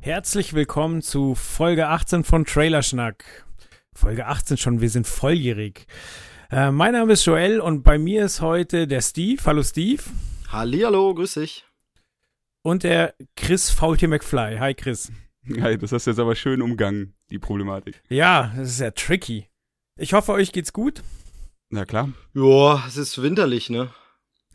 Herzlich willkommen zu Folge 18 von Trailerschnack. Folge 18 schon, wir sind volljährig. Äh, mein Name ist Joel und bei mir ist heute der Steve. Hallo Steve. Hallihallo, grüß dich. Und der Chris Faultier McFly. Hi Chris. Ja, das hast du jetzt aber schön umgangen, die Problematik. Ja, das ist ja tricky. Ich hoffe, euch geht's gut. Na klar. Joa, es ist winterlich, ne?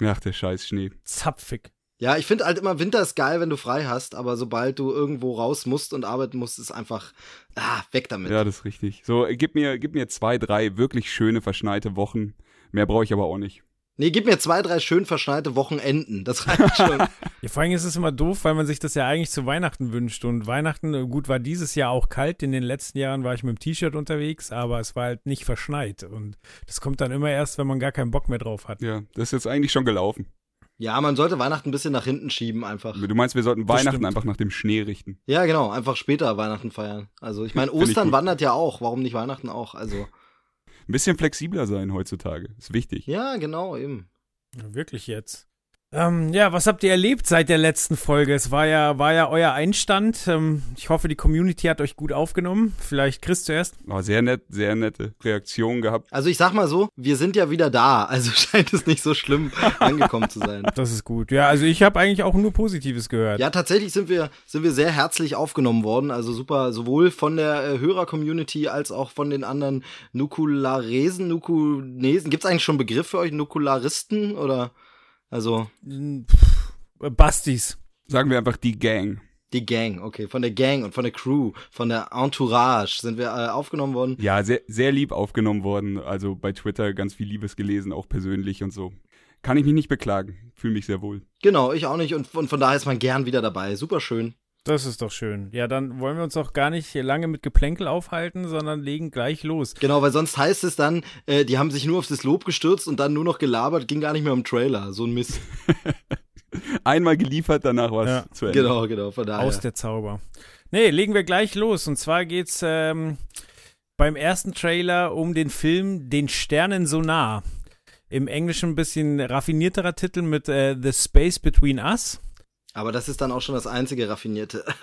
Ach, der scheiß Schnee. Zapfig. Ja, ich finde halt immer, Winter ist geil, wenn du frei hast, aber sobald du irgendwo raus musst und arbeiten musst, ist einfach, ah, weg damit. Ja, das ist richtig. So, äh, gib mir, gib mir zwei, drei wirklich schöne, verschneite Wochen. Mehr brauche ich aber auch nicht. Nee, gib mir zwei, drei schön verschneite Wochenenden. Das reicht schon. Ja, vor allem ist es immer doof, weil man sich das ja eigentlich zu Weihnachten wünscht. Und Weihnachten, äh, gut, war dieses Jahr auch kalt. In den letzten Jahren war ich mit dem T-Shirt unterwegs, aber es war halt nicht verschneit. Und das kommt dann immer erst, wenn man gar keinen Bock mehr drauf hat. Ja, das ist jetzt eigentlich schon gelaufen. Ja, man sollte Weihnachten ein bisschen nach hinten schieben einfach. Du meinst, wir sollten Weihnachten stimmt. einfach nach dem Schnee richten. Ja, genau, einfach später Weihnachten feiern. Also, ich meine, ich Ostern gut. wandert ja auch. Warum nicht Weihnachten auch? Also, Ein bisschen flexibler sein heutzutage. Ist wichtig. ja, genau, eben. Ja, wirklich jetzt. Ähm, ja, was habt ihr erlebt seit der letzten Folge? Es war ja, war ja euer Einstand. Ähm, ich hoffe, die Community hat euch gut aufgenommen. Vielleicht Chris zuerst. Aber sehr nett, sehr nette Reaktion gehabt. Also, ich sag mal so, wir sind ja wieder da. Also scheint es nicht so schlimm angekommen zu sein. Das ist gut. Ja, also ich habe eigentlich auch nur Positives gehört. Ja, tatsächlich sind wir, sind wir sehr herzlich aufgenommen worden. Also super, sowohl von der äh, Hörer-Community als auch von den anderen Nukularesen, Nukunesen. Gibt's eigentlich schon einen Begriff für euch? Nukularisten? Oder also Pff, Bastis. Sagen wir einfach die Gang. die Gang, okay. Von der Gang und von der Crew, von der Entourage sind wir äh, aufgenommen worden. Ja, sehr, sehr lieb aufgenommen worden. Also bei Twitter ganz viel Liebes gelesen, auch persönlich und so. Kann ich mich nicht beklagen. Fühle mich sehr wohl. Genau, ich auch nicht. Und, und von daher ist man gern wieder dabei. Super schön. Das ist doch schön. Ja, dann wollen wir uns auch gar nicht lange mit Geplänkel aufhalten, sondern legen gleich los. Genau, weil sonst heißt es dann, äh, die haben sich nur auf das Lob gestürzt und dann nur noch gelabert, ging gar nicht mehr um Trailer. So ein Mist. Einmal geliefert, danach war es Ja. zu Ende. Genau, genau, von daher. Aus der Zauber. Nee, legen wir gleich los. Und zwar geht's ähm, beim ersten Trailer um den Film Den Sternen so nah. Im Englischen ein bisschen raffinierterer Titel mit äh, The Space Between Us. Aber das ist dann auch schon das einzige Raffinierte.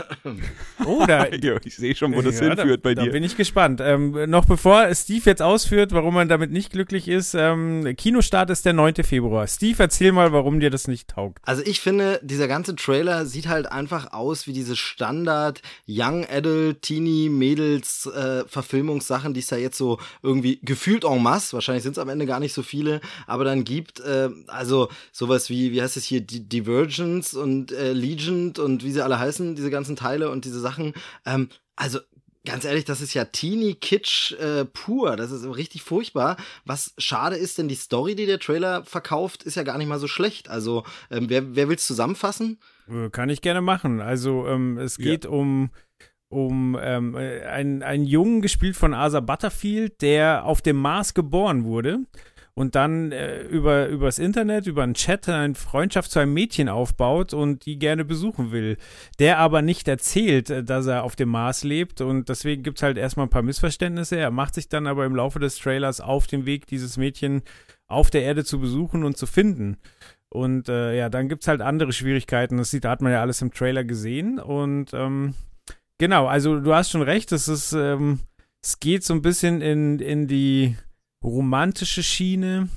Oh, da, Ja, ich sehe schon, wo das Ja, hinführt da, bei Da dir. bin ich gespannt. Ähm, noch bevor Steve jetzt ausführt, warum man damit nicht glücklich ist, ähm, Kinostart ist der 9. Februar. Steve, erzähl mal, warum dir das nicht taugt. Also ich finde, dieser ganze Trailer sieht halt einfach aus wie diese Standard Young Adult Teenie Mädels äh, Verfilmungssachen, die es da jetzt so irgendwie gefühlt en masse, wahrscheinlich sind es am Ende gar nicht so viele, aber dann gibt äh, also sowas wie wie heißt es hier Di- Divergence und äh, Legend und wie sie alle heißen, diese ganzen Teile und diese Sachen. Ähm, also Ganz ehrlich, das ist ja Teenie Kitsch äh, pur. Das ist richtig furchtbar. Was schade ist, denn die Story, die der Trailer verkauft, ist ja gar nicht mal so schlecht. Also, ähm, wer, wer will's zusammenfassen? Äh, Kann ich gerne machen. Also ähm, es Ja. geht um um ähm, äh, einen, einen Jungen gespielt von Asa Butterfield, der auf dem Mars geboren wurde und dann äh, über übers Internet, über einen Chat eine Freundschaft zu einem Mädchen aufbaut und die gerne besuchen will. Der aber nicht erzählt, äh, dass er auf dem Mars lebt und deswegen gibt's halt erstmal ein paar Missverständnisse. Er macht sich dann aber im Laufe des Trailers auf den Weg, dieses Mädchen auf der Erde zu besuchen und zu finden. Und äh, ja, dann gibt's halt andere Schwierigkeiten. Das sieht, hat man ja alles im Trailer gesehen. Und ähm, genau, also du hast schon recht, es ist, ähm, es geht so ein bisschen in, in die romantische Schiene.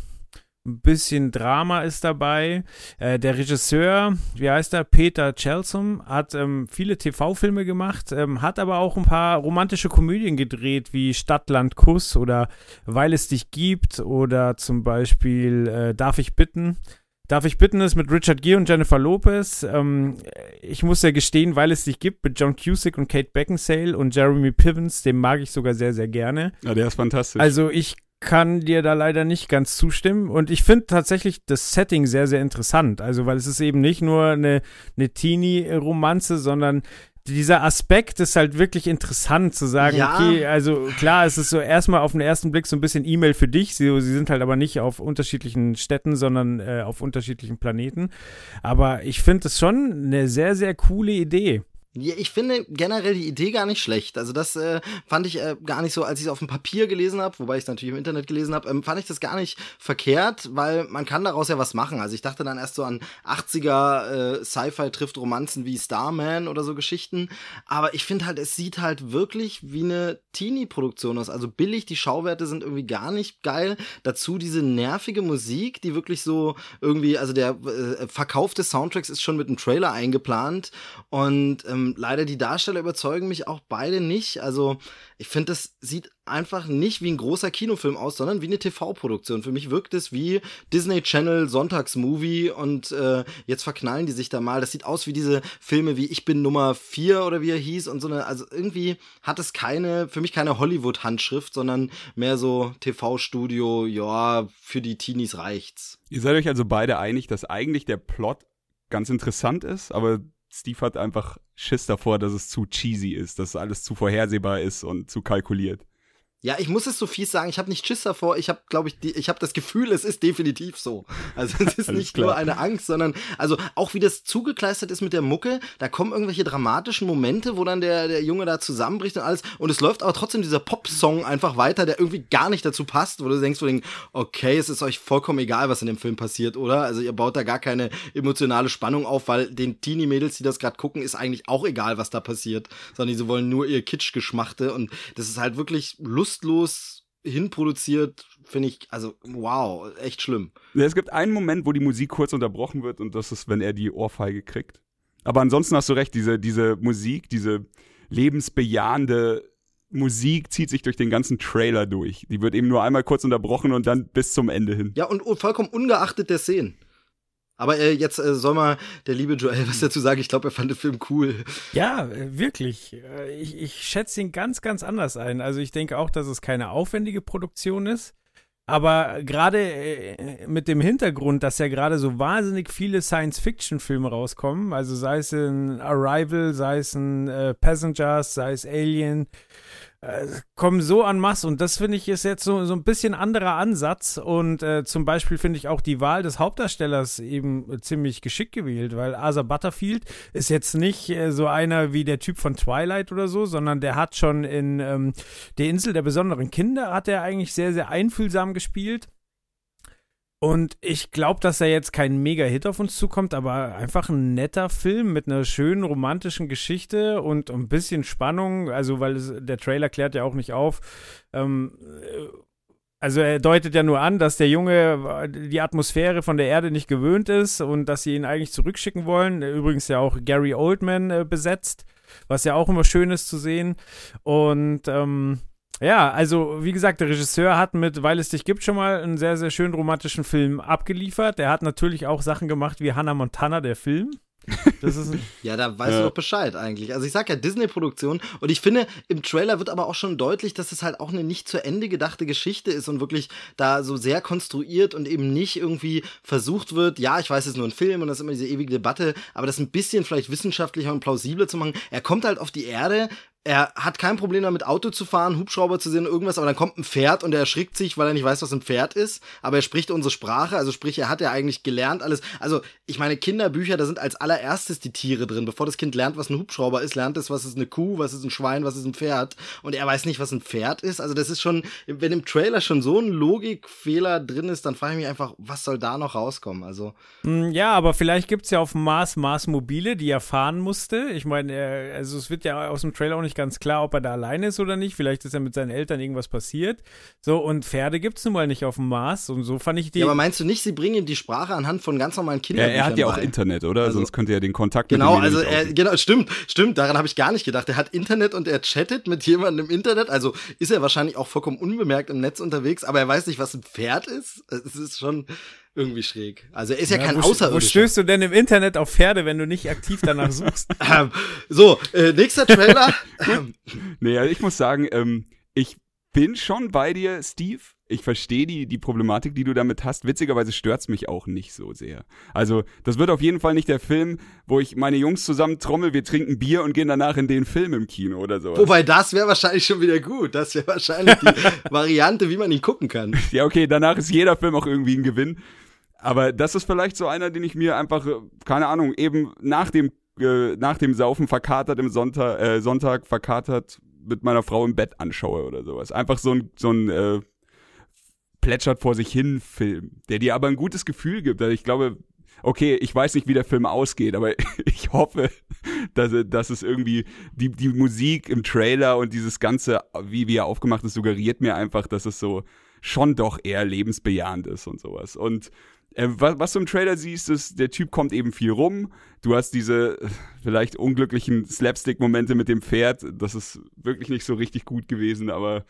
Ein bisschen Drama ist dabei. Äh, der Regisseur, wie heißt er? Peter Chelsom, hat ähm, viele TV-Filme gemacht, ähm, hat aber auch ein paar romantische Komödien gedreht, wie Stadtland Kuss oder Weil es dich gibt oder zum Beispiel äh, Darf ich bitten. Darf ich bitten ist mit Richard Gere und Jennifer Lopez. Ähm, ich muss ja gestehen, weil es dich gibt, mit John Cusick und Kate Beckinsale und Jeremy Pivens, den mag ich sogar sehr, sehr gerne. Ja, der ist fantastisch. Also ich kann dir da leider nicht ganz zustimmen. Und ich finde tatsächlich das Setting sehr, sehr interessant. Also, weil es ist eben nicht nur eine, eine Teenie-Romanze, sondern dieser Aspekt ist halt wirklich interessant zu sagen, Ja. okay, also klar, es ist so erstmal auf den ersten Blick so ein bisschen E-Mail für dich. Sie, sie sind halt aber nicht auf unterschiedlichen Städten, sondern äh, auf unterschiedlichen Planeten. Aber ich finde es schon eine sehr, sehr coole Idee. Ja, ich finde generell die Idee gar nicht schlecht. Also das äh, fand ich äh, gar nicht so, als ich es auf dem Papier gelesen habe, wobei ich es natürlich im Internet gelesen habe, ähm, fand ich das gar nicht verkehrt, weil man kann daraus ja was machen. Also ich dachte dann erst so an 80er äh, Sci-Fi trifft Romanzen wie Starman oder so Geschichten. Aber ich finde halt, es sieht halt wirklich wie eine Teenie-Produktion aus. Also billig, die Schauwerte sind irgendwie gar nicht geil. Dazu diese nervige Musik, die wirklich so irgendwie, also der äh, Verkauf des Soundtracks ist schon mit einem Trailer eingeplant und ähm, leider die Darsteller überzeugen mich auch beide nicht. Also ich finde, das sieht einfach nicht wie ein großer Kinofilm aus, sondern wie eine TV-Produktion. Für mich wirkt es wie Disney Channel Sonntagsmovie und äh, jetzt verknallen die sich da mal. Das sieht aus wie diese Filme wie Ich bin Nummer 4 oder wie er hieß und so eine, also irgendwie hat es keine, für mich keine Hollywood-Handschrift, sondern mehr so TV-Studio, ja, für die Teenies reicht's. Ihr seid euch also beide einig, dass eigentlich der Plot ganz interessant ist, aber Steve hat einfach Schiss davor, dass es zu cheesy ist, dass alles zu vorhersehbar ist und zu kalkuliert. Ja, ich muss es so fies sagen, ich habe nicht Schiss davor, ich habe, glaube ich, die, ich habe das Gefühl, es ist definitiv so. Also es ist nicht klar. nur eine Angst, sondern also auch wie das zugekleistert ist mit der Mucke, da kommen irgendwelche dramatischen Momente, wo dann der, der Junge da zusammenbricht und alles und es läuft aber trotzdem dieser Pop-Song einfach weiter, der irgendwie gar nicht dazu passt, wo du denkst, wo du denkst, okay, es ist euch vollkommen egal, was in dem Film passiert, oder? Also ihr baut da gar keine emotionale Spannung auf, weil den Teenie-Mädels, die das gerade gucken, ist eigentlich auch egal, was da passiert, sondern sie wollen nur ihr Kitsch-Geschmachte und das ist halt wirklich lustlos hinproduziert, finde ich, also wow, echt schlimm. Es gibt einen Moment, wo die Musik kurz unterbrochen wird und das ist, wenn er die Ohrfeige kriegt. Aber ansonsten hast du recht, diese, diese Musik, diese lebensbejahende Musik zieht sich durch den ganzen Trailer durch. Die wird eben nur einmal kurz unterbrochen und dann bis zum Ende hin. Ja, und und vollkommen ungeachtet der Szenen. Aber äh, jetzt äh, soll mal der liebe Joel was dazu sagen. Ich glaube, er fand den Film cool. Ja, äh, wirklich. Äh, Ich, ich schätze ihn ganz, ganz anders ein. Also ich denke auch, dass es keine aufwendige Produktion ist. Aber gerade äh, mit dem Hintergrund, dass ja gerade so wahnsinnig viele Science-Fiction-Filme rauskommen, also sei es in Arrival, sei es in äh, Passengers, sei es Alien, kommen so en masse und das finde ich ist jetzt so, so ein bisschen anderer Ansatz und äh, zum Beispiel finde ich auch die Wahl des Hauptdarstellers eben äh, ziemlich geschickt gewählt, weil Asa Butterfield ist jetzt nicht äh, so einer wie der Typ von Twilight oder so, sondern der hat schon in ähm, Der Insel der besonderen Kinder hat er eigentlich sehr, sehr einfühlsam gespielt. Und ich glaube, dass er jetzt kein Mega-Hit auf uns zukommt, aber einfach ein netter Film mit einer schönen romantischen Geschichte und ein bisschen Spannung. Also, weil es, der Trailer klärt ja auch nicht auf. Ähm, äh, also, er deutet ja nur an, dass der Junge äh, die Atmosphäre von der Erde nicht gewöhnt ist und dass sie ihn eigentlich zurückschicken wollen. Übrigens ja auch Gary Oldman äh, besetzt, was ja auch immer schön ist zu sehen. Und ähm, ja, also wie gesagt, der Regisseur hat mit Weil es dich gibt schon mal einen sehr, sehr schönen romantischen Film abgeliefert. Der hat natürlich auch Sachen gemacht wie Hannah Montana, der Film. Das ist ein, Ja, da weißt Ja. du doch Bescheid eigentlich. Also ich sag ja Disney-Produktion und ich finde, im Trailer wird aber auch schon deutlich, dass es halt auch eine nicht zu Ende gedachte Geschichte ist und wirklich da so sehr konstruiert und eben nicht irgendwie versucht wird, ja, ich weiß, es ist nur ein Film und das ist immer diese ewige Debatte, aber das ein bisschen vielleicht wissenschaftlicher und plausibler zu machen. Er kommt halt auf die Erde, er hat kein Problem damit, Auto zu fahren, Hubschrauber zu sehen, irgendwas, aber dann kommt ein Pferd und er erschrickt sich, weil er nicht weiß, was ein Pferd ist. Aber er spricht unsere Sprache, also sprich, er hat ja eigentlich gelernt alles. Also, ich meine, Kinderbücher, da sind als allererstes die Tiere drin. Bevor das Kind lernt, was ein Hubschrauber ist, lernt es, was ist eine Kuh, was ist ein Schwein, was ist ein Pferd. Und er weiß nicht, was ein Pferd ist. Also, das ist schon, wenn im Trailer schon so ein Logikfehler drin ist, dann frage ich mich einfach, was soll da noch rauskommen? Also, Mm, ja, aber vielleicht gibt es ja auf dem Mars Mars Mobile, die er fahren musste. Ich meine, also es wird ja aus dem Trailer auch nicht ganz klar, ob er da alleine ist oder nicht. Vielleicht ist ja mit seinen Eltern irgendwas passiert. So, und Pferde gibt es nun mal nicht auf dem Mars. Und so fand ich die. ja, aber meinst du nicht, sie bringen ihm die Sprache anhand von ganz normalen Ja, Kinderbüchern er hat ja auch bei? Internet, oder? Also- Sonst könnte er den Kontakt Genau, mit dem also er, genau, stimmt, stimmt, daran habe ich gar nicht gedacht. Er hat Internet und er chattet mit jemandem im Internet, also ist er wahrscheinlich auch vollkommen unbemerkt im Netz unterwegs, aber er weiß nicht, was ein Pferd ist. Es ist schon irgendwie schräg. Also er ist ja, kein wo, wo Außerirdischer. stößt du denn im Internet auf Pferde, wenn du nicht aktiv danach suchst? Ähm, so, äh, nächster Trailer. Ähm, Nee, also ich muss sagen, ähm, ich bin schon bei dir, Steve. ich verstehe die, die Problematik, die du damit hast. Witzigerweise stört's mich auch nicht so sehr. Also, das wird auf jeden Fall nicht der Film, wo ich meine Jungs zusammen trommel, wir trinken Bier und gehen danach in den Film im Kino oder sowas. Wobei, das wäre wahrscheinlich schon wieder gut. Das wäre wahrscheinlich die Variante, wie man ihn gucken kann. Ja, okay, danach ist jeder Film auch irgendwie ein Gewinn. Aber das ist vielleicht so einer, den ich mir einfach, äh, keine Ahnung, eben nach dem, äh, nach dem Saufen verkatert im Sonntag, äh, Sonntag verkatert mit meiner Frau im Bett anschaue oder sowas. Einfach so ein, so ein äh, plätschert vor sich hin Film, der dir aber ein gutes Gefühl gibt. Also ich glaube, okay, ich weiß nicht, wie der Film ausgeht, aber ich hoffe, dass, dass es irgendwie die, die Musik im Trailer und dieses Ganze, wie, wie er aufgemacht ist, suggeriert mir einfach, dass es so schon doch eher lebensbejahend ist und sowas. Und äh, was, was, du im Trailer siehst, ist, der Typ kommt eben viel rum. Du hast diese äh, vielleicht unglücklichen Slapstick-Momente mit dem Pferd. Das ist wirklich nicht so richtig gut gewesen, aber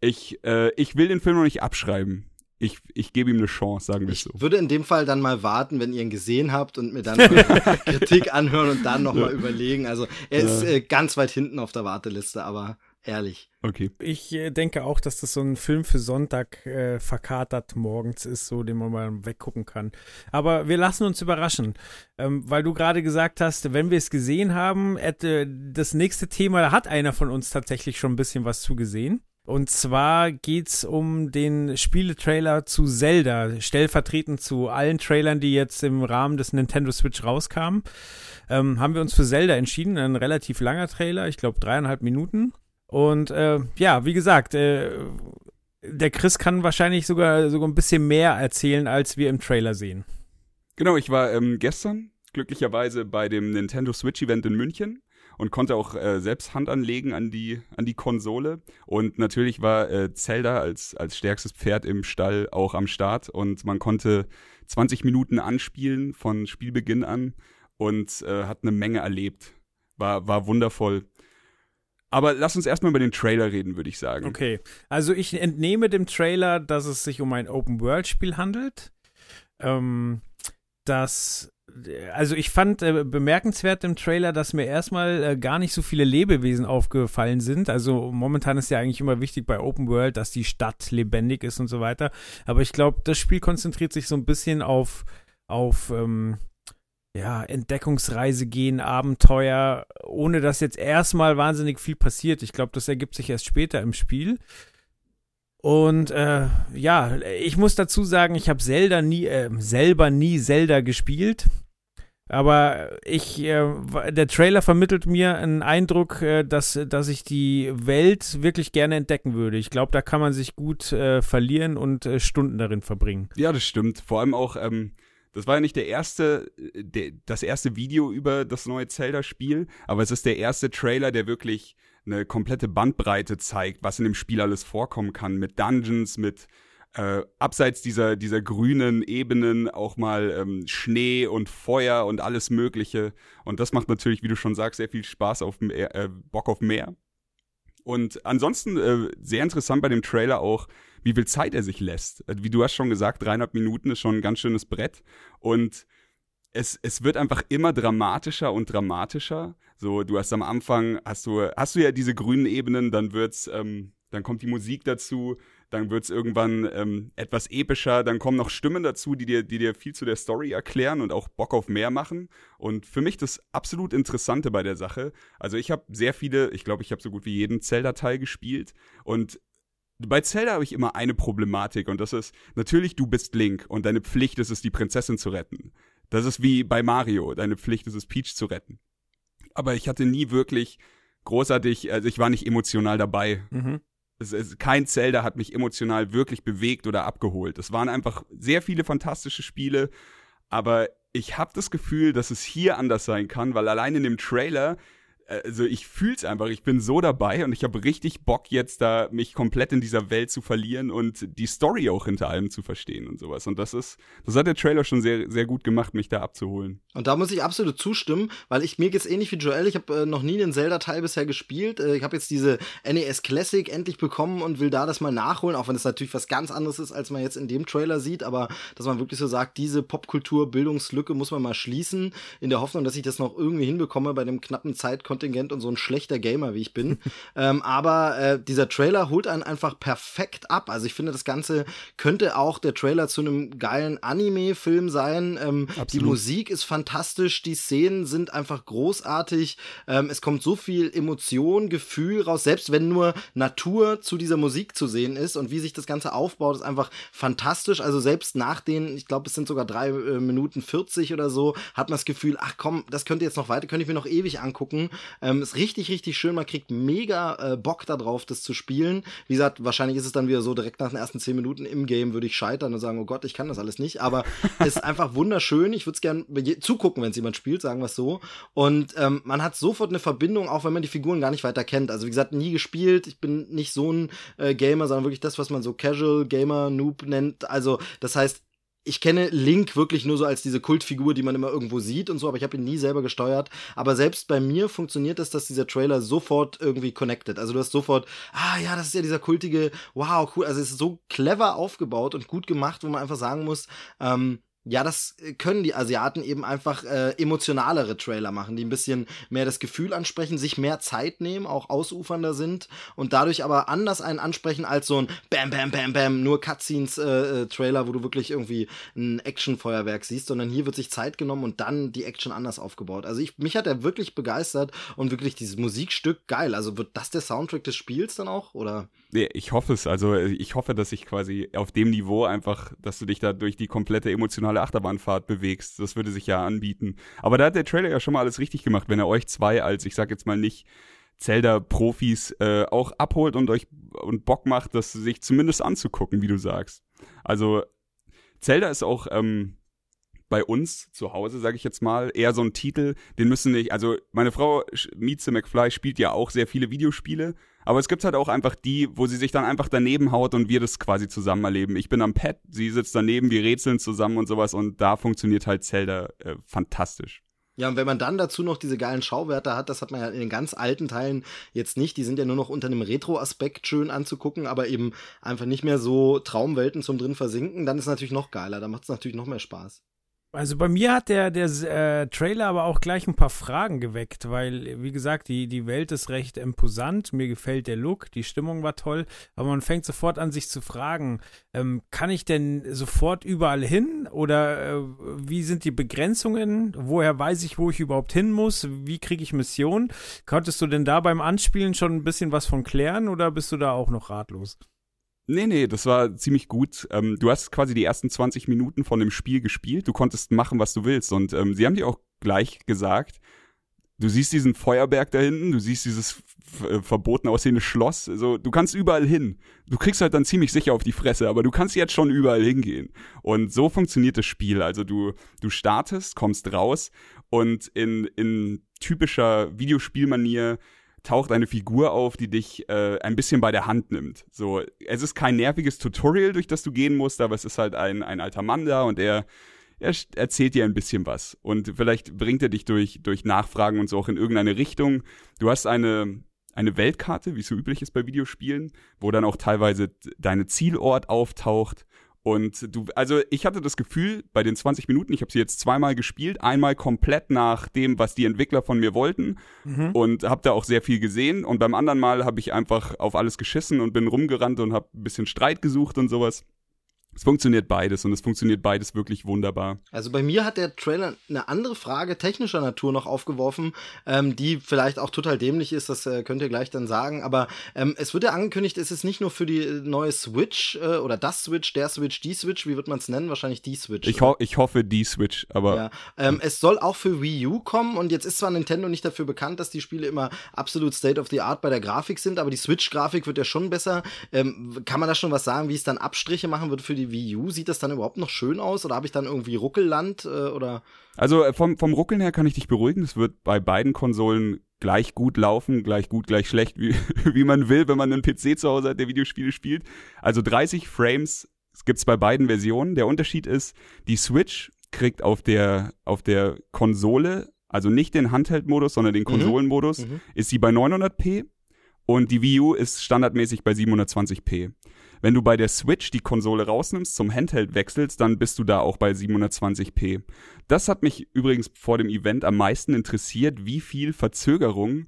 ich, äh, ich will den Film noch nicht abschreiben. Ich, ich gebe ihm eine Chance, sagen wir es so. Ich würde in dem Fall dann mal warten, wenn ihr ihn gesehen habt und mir dann Kritik anhören und dann nochmal ja. überlegen. Also er ist äh, ganz weit hinten auf der Warteliste, aber ehrlich. Okay. Ich äh, denke auch, dass das so ein Film für Sonntag äh, verkatert morgens ist, so den man mal weggucken kann. Aber wir lassen uns überraschen, ähm, weil du gerade gesagt hast, wenn wir es gesehen haben, hätte das nächste Thema, da hat einer von uns tatsächlich schon ein bisschen was zugesehen. Und zwar geht's um den Spieletrailer zu Zelda, stellvertretend zu allen Trailern, die jetzt im Rahmen des Nintendo Switch rauskamen. Ähm, haben wir uns für Zelda entschieden, ein relativ langer Trailer, ich glaube dreieinhalb Minuten. Und äh, ja, wie gesagt, äh, der Chris kann wahrscheinlich sogar, sogar ein bisschen mehr erzählen, als wir im Trailer sehen. Genau, ich war ähm, gestern glücklicherweise bei dem Nintendo Switch Event in München und konnte auch äh, selbst Hand anlegen an die, an die Konsole. Und natürlich war äh, Zelda als, als stärkstes Pferd im Stall auch am Start und man konnte 20 Minuten anspielen von Spielbeginn an und äh, hat eine Menge erlebt. War, war wundervoll. Aber lass uns erstmal über den Trailer reden, würde ich sagen. Okay. Also ich entnehme dem Trailer, dass es sich um ein Open-World-Spiel handelt. Ähm, das also ich fand äh, bemerkenswert im Trailer, dass mir erstmal äh, gar nicht so viele Lebewesen aufgefallen sind. Also momentan ist ja eigentlich immer wichtig bei Open World, dass die Stadt lebendig ist und so weiter. Aber ich glaube, das Spiel konzentriert sich so ein bisschen auf, auf ähm, ja, Entdeckungsreise gehen, Abenteuer, ohne dass jetzt erstmal wahnsinnig viel passiert. Ich glaube, das ergibt sich erst später im Spiel. Und äh, ja, ich muss dazu sagen, ich habe Zelda nie, äh, selber nie Zelda gespielt. Aber ich, äh, der Trailer vermittelt mir einen Eindruck, äh, dass, dass ich die Welt wirklich gerne entdecken würde. Ich glaube, da kann man sich gut äh, verlieren und äh, Stunden darin verbringen. Ja, das stimmt. Vor allem auch, ähm, das war ja nicht der erste, äh, der, das erste Video über das neue Zelda-Spiel, aber es ist der erste Trailer, der wirklich eine komplette Bandbreite zeigt, was in dem Spiel alles vorkommen kann, mit Dungeons, mit äh, abseits dieser, dieser grünen Ebenen auch mal ähm, Schnee und Feuer und alles Mögliche. Und das macht natürlich, wie du schon sagst, sehr viel Spaß auf äh, Bock auf mehr. Und ansonsten äh, sehr interessant bei dem Trailer auch, wie viel Zeit er sich lässt. Äh, wie du hast schon gesagt, dreieinhalb Minuten ist schon ein ganz schönes Brett. Und es, es wird einfach immer dramatischer und dramatischer. So, du hast am Anfang, hast du, hast du ja diese grünen Ebenen, dann wird's, ähm, dann kommt die Musik dazu, dann wird's irgendwann ähm, etwas epischer, dann kommen noch Stimmen dazu, die dir, die dir viel zu der Story erklären und auch Bock auf mehr machen. Und für mich das absolut Interessante bei der Sache. Also ich habe sehr viele, ich glaube, ich habe so gut wie jeden Zelda-Teil gespielt und bei Zelda habe ich immer eine Problematik und das ist, natürlich, du bist Link und deine Pflicht ist es, die Prinzessin zu retten. Das ist wie bei Mario. Deine Pflicht ist es, Peach zu retten. Aber ich hatte nie wirklich großartig, also ich war nicht emotional dabei. Mhm. Es, es, kein Zelda hat mich emotional wirklich bewegt oder abgeholt. Es waren einfach sehr viele fantastische Spiele, aber ich habe das Gefühl, dass es hier anders sein kann, weil allein in dem Trailer also ich fühl's einfach, ich bin so dabei und ich habe richtig Bock jetzt da mich komplett in dieser Welt zu verlieren und die Story auch hinter allem zu verstehen und sowas. Und das ist das hat der Trailer schon sehr sehr gut gemacht, mich da abzuholen. Und da muss ich absolut zustimmen, weil ich mir geht's ähnlich wie Joel, ich habe äh, noch nie einen Zelda Teil bisher gespielt. Äh, ich habe jetzt diese NES Classic endlich bekommen und will da das mal nachholen, auch wenn es natürlich was ganz anderes ist, als man jetzt in dem Trailer sieht, aber dass man wirklich so sagt, diese Popkultur Bildungslücke muss man mal schließen in der Hoffnung, dass ich das noch irgendwie hinbekomme bei dem knappen Zeit Kontingent und so ein schlechter Gamer, wie ich bin. ähm, aber äh, dieser Trailer holt einen einfach perfekt ab. Also ich finde, das Ganze könnte auch der Trailer zu einem geilen Anime-Film sein. Ähm, die Musik ist fantastisch, die Szenen sind einfach großartig. Ähm, es kommt so viel Emotion, Gefühl raus, selbst wenn nur Natur zu dieser Musik zu sehen ist und wie sich das Ganze aufbaut, ist einfach fantastisch. Also selbst nach den, ich glaube, es sind sogar drei äh, Minuten 40 oder so, hat man das Gefühl, ach komm, das könnte jetzt noch weiter, könnte ich mir noch ewig angucken. Ähm, ist richtig, richtig schön. Man kriegt mega äh, Bock darauf, das zu spielen. Wie gesagt, wahrscheinlich ist es dann wieder so, direkt nach den ersten zehn Minuten im Game würde ich scheitern und sagen, oh Gott, ich kann das alles nicht. Aber es ist einfach wunderschön. Ich würde es gerne zugucken, wenn es jemand spielt, sagen wir es so. Und ähm, man hat sofort eine Verbindung, auch wenn man die Figuren gar nicht weiter kennt. Also wie gesagt, nie gespielt. Ich bin nicht so ein äh, Gamer, sondern wirklich das, was man so Casual Gamer Noob nennt. Also das heißt, ich kenne Link wirklich nur so als diese Kultfigur, die man immer irgendwo sieht und so, aber ich habe ihn nie selber gesteuert. Aber selbst bei mir funktioniert es, dass dieser Trailer sofort irgendwie connected. Also du hast sofort, ah ja, das ist ja dieser kultige, wow, cool. Also es ist so clever aufgebaut und gut gemacht, wo man einfach sagen muss, ähm, ja, das äh, können die Asiaten eben einfach äh, emotionalere Trailer machen, die ein bisschen mehr das Gefühl ansprechen, sich mehr Zeit nehmen, auch ausufernder sind und dadurch aber anders einen ansprechen als so ein Bam, Bam, Bam, Bam, nur Cutscenes äh, äh, Trailer, wo du wirklich irgendwie ein Actionfeuerwerk siehst, sondern hier wird sich Zeit genommen und dann die Action anders aufgebaut. Also ich, mich hat er wirklich begeistert und wirklich dieses Musikstück geil. Also wird das der Soundtrack des Spiels dann auch, oder? Ich hoffe es. Also ich hoffe, dass ich quasi auf dem Niveau einfach, dass du dich da durch die komplette emotionale Achterbahnfahrt bewegst. Das würde sich ja anbieten. Aber da hat der Trailer ja schon mal alles richtig gemacht, wenn er euch zwei als, ich sag jetzt mal nicht Zelda-Profis äh, auch abholt und euch und Bock macht, das sich zumindest anzugucken, wie du sagst. Also Zelda ist auch ähm, bei uns zu Hause, sage ich jetzt mal, eher so ein Titel, den müssen nicht, also meine Frau Mieze McFly spielt ja auch sehr viele Videospiele aber es gibt halt auch einfach die, wo sie sich dann einfach daneben haut und wir das quasi zusammen erleben. Ich bin am Pad, sie sitzt daneben, wir rätseln zusammen und sowas und da funktioniert halt Zelda äh, fantastisch. Ja, und wenn man dann dazu noch diese geilen Schauwerte hat, das hat man ja in den ganz alten Teilen jetzt nicht. Die sind ja nur noch unter einem Retro-Aspekt schön anzugucken, aber eben einfach nicht mehr so Traumwelten zum drin versinken. Dann ist es natürlich noch geiler. Da macht es natürlich noch mehr Spaß. Also bei mir hat der, der äh, Trailer aber auch gleich ein paar Fragen geweckt, weil, wie gesagt, die, die Welt ist recht imposant, mir gefällt der Look, die Stimmung war toll, aber man fängt sofort an, sich zu fragen, ähm, kann ich denn sofort überall hin? Oder äh, wie sind die Begrenzungen, woher weiß ich, wo ich überhaupt hin muss, wie kriege ich Missionen? Konntest du denn da beim Anspielen schon ein bisschen was von klären oder bist du da auch noch ratlos? Nee, nee, das war ziemlich gut. Ähm, du hast quasi die ersten 20 Minuten von dem Spiel gespielt. Du konntest machen, was du willst. Und ähm, sie haben dir auch gleich gesagt, du siehst diesen Feuerberg da hinten, du siehst dieses äh, verboten aussehende Schloss. Also, du kannst überall hin. Du kriegst halt dann ziemlich sicher auf die Fresse, aber du kannst jetzt schon überall hingehen. Und so funktioniert das Spiel. Also du, du startest, kommst raus und in, in typischer Videospielmanier taucht eine Figur auf, die dich äh, ein bisschen bei der Hand nimmt. So, es ist kein nerviges Tutorial, durch das du gehen musst, aber es ist halt ein, ein alter Mann da und er, er erzählt dir ein bisschen was. Und vielleicht bringt er dich durch, durch Nachfragen und so auch in irgendeine Richtung. Du hast eine, eine Weltkarte, wie es so üblich ist bei Videospielen, wo dann auch teilweise deine Zielort auftaucht und du, also ich hatte das Gefühl, bei den 20 Minuten, ich habe sie jetzt zweimal gespielt, einmal komplett nach dem, was die Entwickler von mir wollten mhm. und habe da auch sehr viel gesehen. Und beim anderen Mal habe ich einfach auf alles geschissen und bin rumgerannt und habe ein bisschen Streit gesucht und sowas. Es funktioniert beides und es funktioniert beides wirklich wunderbar. Also bei mir hat der Trailer eine andere Frage technischer Natur noch aufgeworfen, ähm, die vielleicht auch total dämlich ist, das äh, könnt ihr gleich dann sagen. Aber ähm, es wird ja angekündigt, es ist nicht nur für die neue Switch äh, oder das Switch, der Switch, die Switch, wie wird man es nennen? Wahrscheinlich die Switch. Ich, ho ich hoffe die Switch, aber. Ja. Ähm, es soll auch für Wii U kommen und jetzt ist zwar Nintendo nicht dafür bekannt, dass die Spiele immer absolut State of the Art bei der Grafik sind, aber die Switch-Grafik wird ja schon besser. Ähm, kann man da schon was sagen, wie es dann Abstriche machen wird für die Wii U? Sieht das dann überhaupt noch schön aus oder habe ich dann irgendwie Ruckelland äh, oder? Also äh, vom, vom Ruckeln her kann ich dich beruhigen. Es wird bei beiden Konsolen gleich gut laufen, gleich gut, gleich schlecht, wie, wie man will, wenn man einen PC zu Hause hat, der Videospiele spielt. Also 30 Frames gibt es bei beiden Versionen. Der Unterschied ist, die Switch kriegt auf der, auf der Konsole, also nicht den Handheld-Modus, sondern den mhm. Konsolenmodus, mhm. ist sie bei 900p und die Wii U ist standardmäßig bei 720p. Wenn du bei der Switch die Konsole rausnimmst, zum Handheld wechselst, dann bist du da auch bei 720p. Das hat mich übrigens vor dem Event am meisten interessiert, wie viel Verzögerung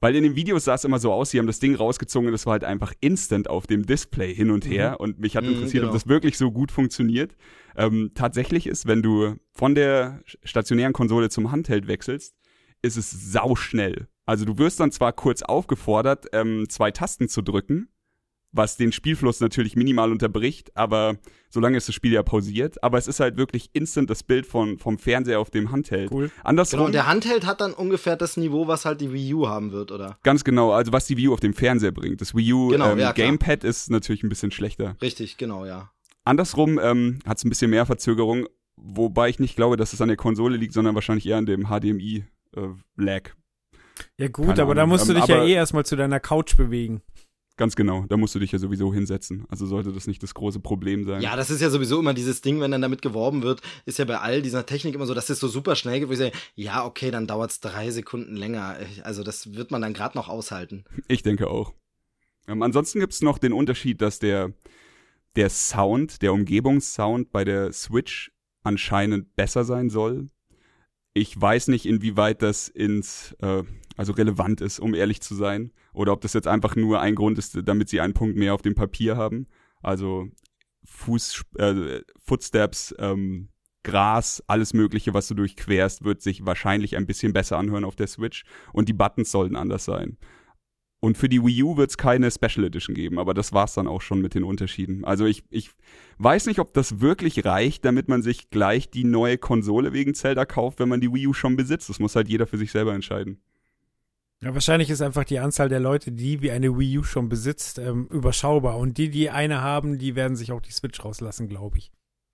weil in den Videos sah es immer so aus, sie haben das Ding rausgezogen und es war halt einfach instant auf dem Display hin und her. Mhm. Und mich hat mhm, interessiert, genau. ob das wirklich so gut funktioniert. Ähm, tatsächlich ist, wenn du von der stationären Konsole zum Handheld wechselst, ist es sauschnell. Also du wirst dann zwar kurz aufgefordert, ähm, zwei Tasten zu drücken, was den Spielfluss natürlich minimal unterbricht, aber solange ist das Spiel ja pausiert, aber es ist halt wirklich instant das Bild von, vom Fernseher auf dem Handheld. Cool. Andersrum. Genau, und der Handheld hat dann ungefähr das Niveau, was halt die Wii U haben wird, oder? Ganz genau, also was die Wii U auf dem Fernseher bringt. Das Wii U genau, ähm, ja, Gamepad ist natürlich ein bisschen schlechter. Richtig, genau, ja. Andersrum ähm, hat es ein bisschen mehr Verzögerung, wobei ich nicht glaube, dass es an der Konsole liegt, sondern wahrscheinlich eher an dem HDMI-Lag. Äh, ja gut, Keine aber Ahnung. da musst du dich ähm, ja eh erstmal zu deiner Couch bewegen. Ganz genau, da musst du dich ja sowieso hinsetzen. Also sollte das nicht das große Problem sein. Ja, das ist ja sowieso immer dieses Ding, wenn dann damit geworben wird, ist ja bei all dieser Technik immer so, dass es so super schnell geht, wo ich sage, ja, okay, dann dauert es drei Sekunden länger. Also das wird man dann gerade noch aushalten. Ich denke auch. Ähm, ansonsten gibt es noch den Unterschied, dass der, der Sound, der Umgebungssound bei der Switch anscheinend besser sein soll. Ich weiß nicht, inwieweit das ins, äh, also relevant ist, um ehrlich zu sein. Oder ob das jetzt einfach nur ein Grund ist, damit sie einen Punkt mehr auf dem Papier haben. Also Fuß, äh, Footsteps, ähm, Gras, alles Mögliche, was du durchquerst, wird sich wahrscheinlich ein bisschen besser anhören auf der Switch. Und die Buttons sollten anders sein. Und für die Wii U wird es keine Special Edition geben, aber das war's dann auch schon mit den Unterschieden. Also ich, ich weiß nicht, ob das wirklich reicht, damit man sich gleich die neue Konsole wegen Zelda kauft, wenn man die Wii U schon besitzt. Das muss halt jeder für sich selber entscheiden. Ja, wahrscheinlich ist einfach die Anzahl der Leute, die wie eine Wii U schon besitzt, ähm, überschaubar. Und die, die eine haben, die werden sich auch die Switch rauslassen, glaube ich.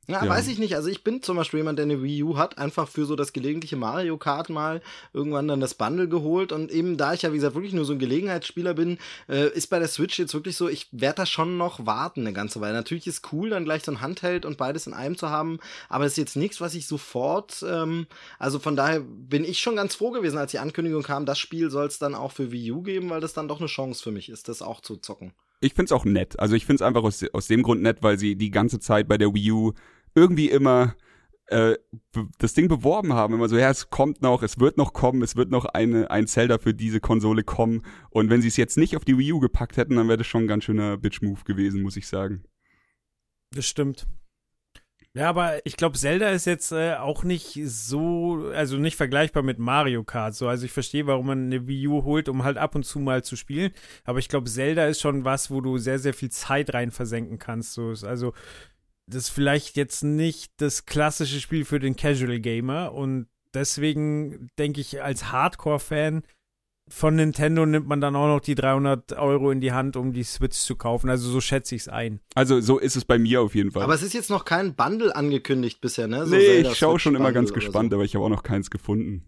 Ja, ja, weiß ich nicht. Also ich bin zum Beispiel jemand, der eine Wii U hat, einfach für so das gelegentliche Mario Kart mal irgendwann dann das Bundle geholt. Und eben da ich ja, wie gesagt, wirklich nur so ein Gelegenheitsspieler bin, äh, ist bei der Switch jetzt wirklich so, ich werde da schon noch warten eine ganze Weile. Natürlich ist cool, dann gleich so ein Handheld und beides in einem zu haben, aber es ist jetzt nichts, was ich sofort, ähm, also von daher bin ich schon ganz froh gewesen, als die Ankündigung kam, das Spiel soll es dann auch für Wii U geben, weil das dann doch eine Chance für mich ist, das auch zu zocken. Ich find's auch nett. Also ich find's einfach aus, aus dem Grund nett, weil sie die ganze Zeit bei der Wii U irgendwie immer äh, das Ding beworben haben, immer so, ja, es kommt noch, es wird noch kommen, es wird noch eine, ein Zelda für diese Konsole kommen. Und wenn sie es jetzt nicht auf die Wii U gepackt hätten, dann wäre das schon ein ganz schöner Bitch-Move gewesen, muss ich sagen. Das stimmt. Ja, aber ich glaube, Zelda ist jetzt äh, auch nicht so, also nicht vergleichbar mit Mario Kart. So, also ich verstehe, warum man eine Wii U holt, um halt ab und zu mal zu spielen. Aber ich glaube, Zelda ist schon was, wo du sehr, sehr viel Zeit rein versenken kannst. So, also das ist vielleicht jetzt nicht das klassische Spiel für den Casual Gamer und deswegen denke ich, als Hardcore-Fan von Nintendo nimmt man dann auch noch die 300 Euro in die Hand, um die Switch zu kaufen. Also so schätze ich es ein. Also so ist es bei mir auf jeden Fall. Aber es ist jetzt noch kein Bundle angekündigt bisher, ne? So nee, ich schaue schon immer ganz gespannt, so. aber ich habe auch noch keins gefunden.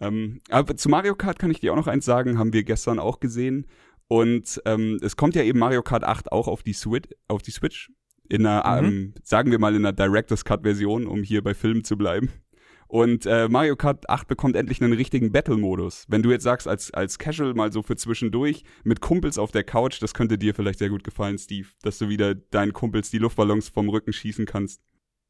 Ähm, aber zu Mario Kart kann ich dir auch noch eins sagen, haben wir gestern auch gesehen. Und ähm, es kommt ja eben Mario Kart 8 auch auf die Switch, auf die Switch in einer, mhm. ähm, sagen wir mal in einer Director's Cut Version, um hier bei Filmen zu bleiben. Und äh, Mario Kart 8 bekommt endlich einen richtigen Battle-Modus. Wenn du jetzt sagst, als, als Casual mal so für zwischendurch mit Kumpels auf der Couch, das könnte dir vielleicht sehr gut gefallen, Steve, dass du wieder deinen Kumpels die Luftballons vom Rücken schießen kannst.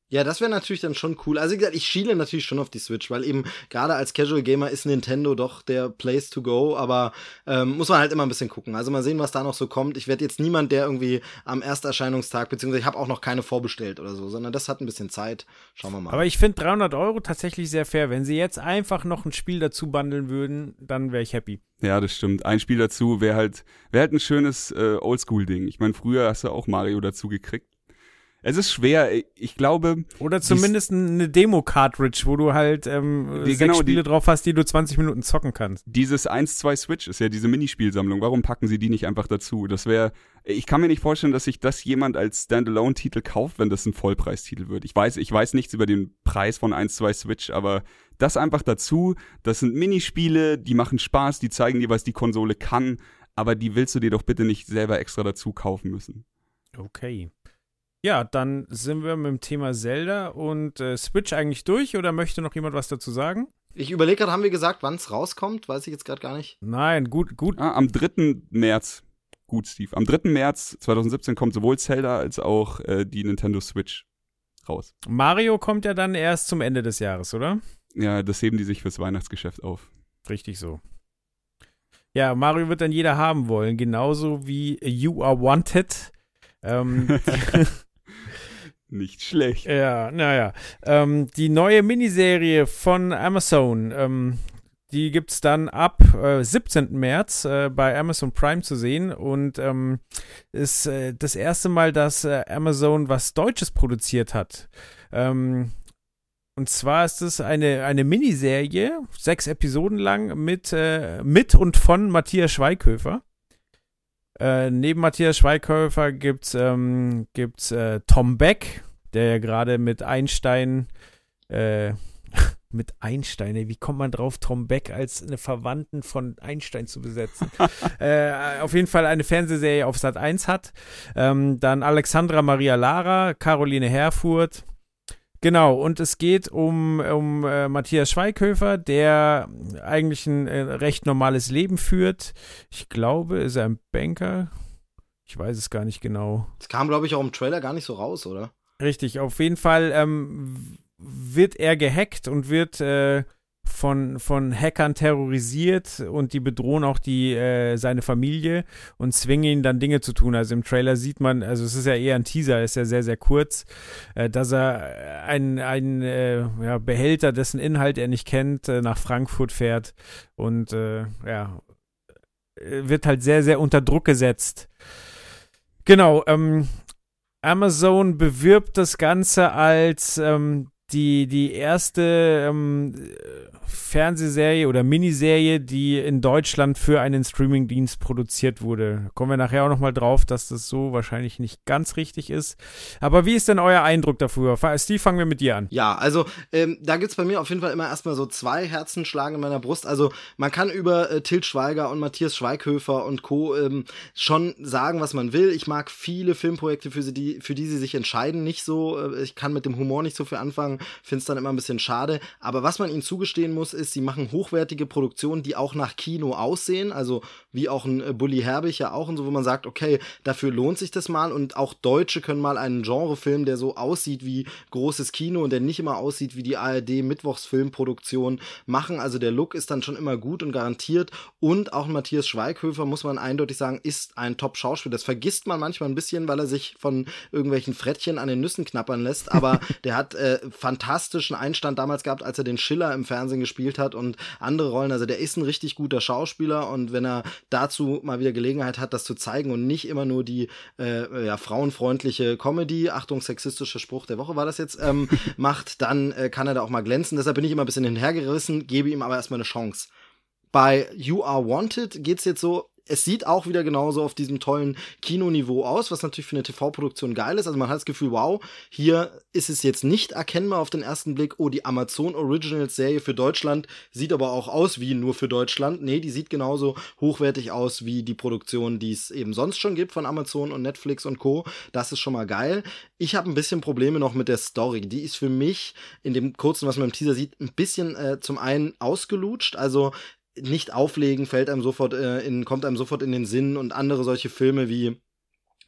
Ja, das wäre natürlich dann schon cool. Also wie gesagt, ich schiele natürlich schon auf die Switch, weil eben gerade als Casual Gamer ist Nintendo doch der Place to go, aber ähm, muss man halt immer ein bisschen gucken. Also mal sehen, was da noch so kommt. Ich werde jetzt niemand, der irgendwie am Ersterscheinungstag, beziehungsweise ich habe auch noch keine vorbestellt oder so, sondern das hat ein bisschen Zeit. Schauen wir mal. Aber ich finde 300 Euro tatsächlich sehr fair. Wenn sie jetzt einfach noch ein Spiel dazu bundeln würden, dann wäre ich happy. Ja, das stimmt. Ein Spiel dazu wäre halt, wäre halt ein schönes äh, Oldschool-Ding. Ich meine, früher hast du auch Mario dazu gekriegt es ist schwer. Ich glaube. Oder zumindest eine Demo-Cartridge, wo du halt ähm, die, sechs genau, Spiele die, drauf hast, die du 20 Minuten zocken kannst. Dieses 1-2 Switch ist ja diese Minispielsammlung. Warum packen sie die nicht einfach dazu? Das wäre. Ich kann mir nicht vorstellen, dass sich das jemand als Standalone-Titel kauft, wenn das ein Vollpreistitel wird. Ich weiß, ich weiß nichts über den Preis von 1-2 Switch, aber das einfach dazu. Das sind Minispiele, die machen Spaß, die zeigen dir, was die Konsole kann, aber die willst du dir doch bitte nicht selber extra dazu kaufen müssen. Okay. Ja, dann sind wir mit dem Thema Zelda und äh, Switch eigentlich durch oder möchte noch jemand was dazu sagen? Ich überlege gerade, haben wir gesagt, wann es rauskommt? Weiß ich jetzt gerade gar nicht. Nein, gut, gut. Ah, am 3. März. gut, Steve. Am 3. März 2017 kommt sowohl Zelda als auch äh, die Nintendo Switch raus. Mario kommt ja dann erst zum Ende des Jahres, oder? Ja, das heben die sich fürs Weihnachtsgeschäft auf. Richtig so. Ja, Mario wird dann jeder haben wollen, genauso wie You Are Wanted. Ähm, Nicht schlecht. ja, naja. Ähm, die neue Miniserie von Amazon, ähm, die gibt es dann ab äh, 17. März äh, bei Amazon Prime zu sehen und ähm, ist äh, das erste Mal, dass äh, Amazon was Deutsches produziert hat. Ähm, und zwar ist es eine, eine Miniserie, sechs Episoden lang, mit, äh, mit und von Matthias Schweighöfer. Äh, neben Matthias Schweighöfer gibt's, ähm, gibt's äh, Tom Beck, der ja gerade mit Einstein, äh, mit Einstein, wie kommt man drauf, Tom Beck als eine Verwandten von Einstein zu besetzen? äh, auf jeden Fall eine Fernsehserie auf Sat 1 hat. Ähm, dann Alexandra Maria Lara, Caroline Herfurth, Genau, und es geht um, um äh, Matthias Schweighöfer, der eigentlich ein äh, recht normales Leben führt. Ich glaube, ist er ein Banker? Ich weiß es gar nicht genau. Das kam, glaube ich, auch im Trailer gar nicht so raus, oder? Richtig, auf jeden Fall ähm, wird er gehackt und wird äh, von, von Hackern terrorisiert und die bedrohen auch die, äh, seine Familie und zwingen ihn dann Dinge zu tun. Also im Trailer sieht man, also es ist ja eher ein Teaser, ist ja sehr, sehr kurz, äh, dass er einen, einen äh, ja, Behälter, dessen Inhalt er nicht kennt, äh, nach Frankfurt fährt und äh, ja, wird halt sehr, sehr unter Druck gesetzt. Genau, ähm, Amazon bewirbt das Ganze als ähm, die, die erste ähm, Fernsehserie oder Miniserie, die in Deutschland für einen Streamingdienst produziert wurde. Kommen wir nachher auch nochmal drauf, dass das so wahrscheinlich nicht ganz richtig ist. Aber wie ist denn euer Eindruck dafür? Steve, fangen wir mit dir an. Ja, also ähm, da gibt's bei mir auf jeden Fall immer erstmal so zwei Herzen schlagen in meiner Brust. Also man kann über äh, Til Schweiger und Matthias Schweighöfer und Co. Ähm, schon sagen, was man will. Ich mag viele Filmprojekte, für, die, für die sie sich entscheiden, nicht so. Äh, ich kann mit dem Humor nicht so viel anfangen, finde es dann immer ein bisschen schade. Aber was man ihnen zugestehen muss, ist, sie machen hochwertige Produktionen, die auch nach Kino aussehen, also wie auch ein äh, Bully Herbig ja auch und so, wo man sagt, okay, dafür lohnt sich das mal und auch Deutsche können mal einen Genrefilm, der so aussieht wie großes Kino und der nicht immer aussieht wie die ARD Mittwochsfilmproduktion machen. Also der Look ist dann schon immer gut und garantiert und auch Matthias Schweighöfer muss man eindeutig sagen, ist ein Top-Schauspieler. Das vergisst man manchmal ein bisschen, weil er sich von irgendwelchen Frettchen an den Nüssen knappern lässt, aber der hat äh, fantastischen Einstand damals gehabt, als er den Schiller im Fernsehen gespielt hat und andere Rollen. Also der ist ein richtig guter Schauspieler und wenn er dazu mal wieder Gelegenheit hat, das zu zeigen und nicht immer nur die äh, ja, frauenfreundliche Comedy, Achtung, sexistischer Spruch der Woche war das jetzt, ähm, macht, dann äh, kann er da auch mal glänzen. Deshalb bin ich immer ein bisschen hinhergerissen, gebe ihm aber erstmal eine Chance. Bei You Are Wanted geht's jetzt so, es sieht auch wieder genauso auf diesem tollen Kinoniveau aus, was natürlich für eine TV-Produktion geil ist. Also man hat das Gefühl, wow, hier ist es jetzt nicht erkennbar auf den ersten Blick, oh, die Amazon Originals Serie für Deutschland sieht aber auch aus wie nur für Deutschland. Nee, die sieht genauso hochwertig aus wie die Produktion, die es eben sonst schon gibt von Amazon und Netflix und Co. Das ist schon mal geil. Ich habe ein bisschen Probleme noch mit der Story. Die ist für mich in dem kurzen, was man im Teaser sieht, ein bisschen äh, zum einen ausgelutscht. Also nicht auflegen fällt einem sofort äh, in, kommt einem sofort in den Sinn und andere solche Filme wie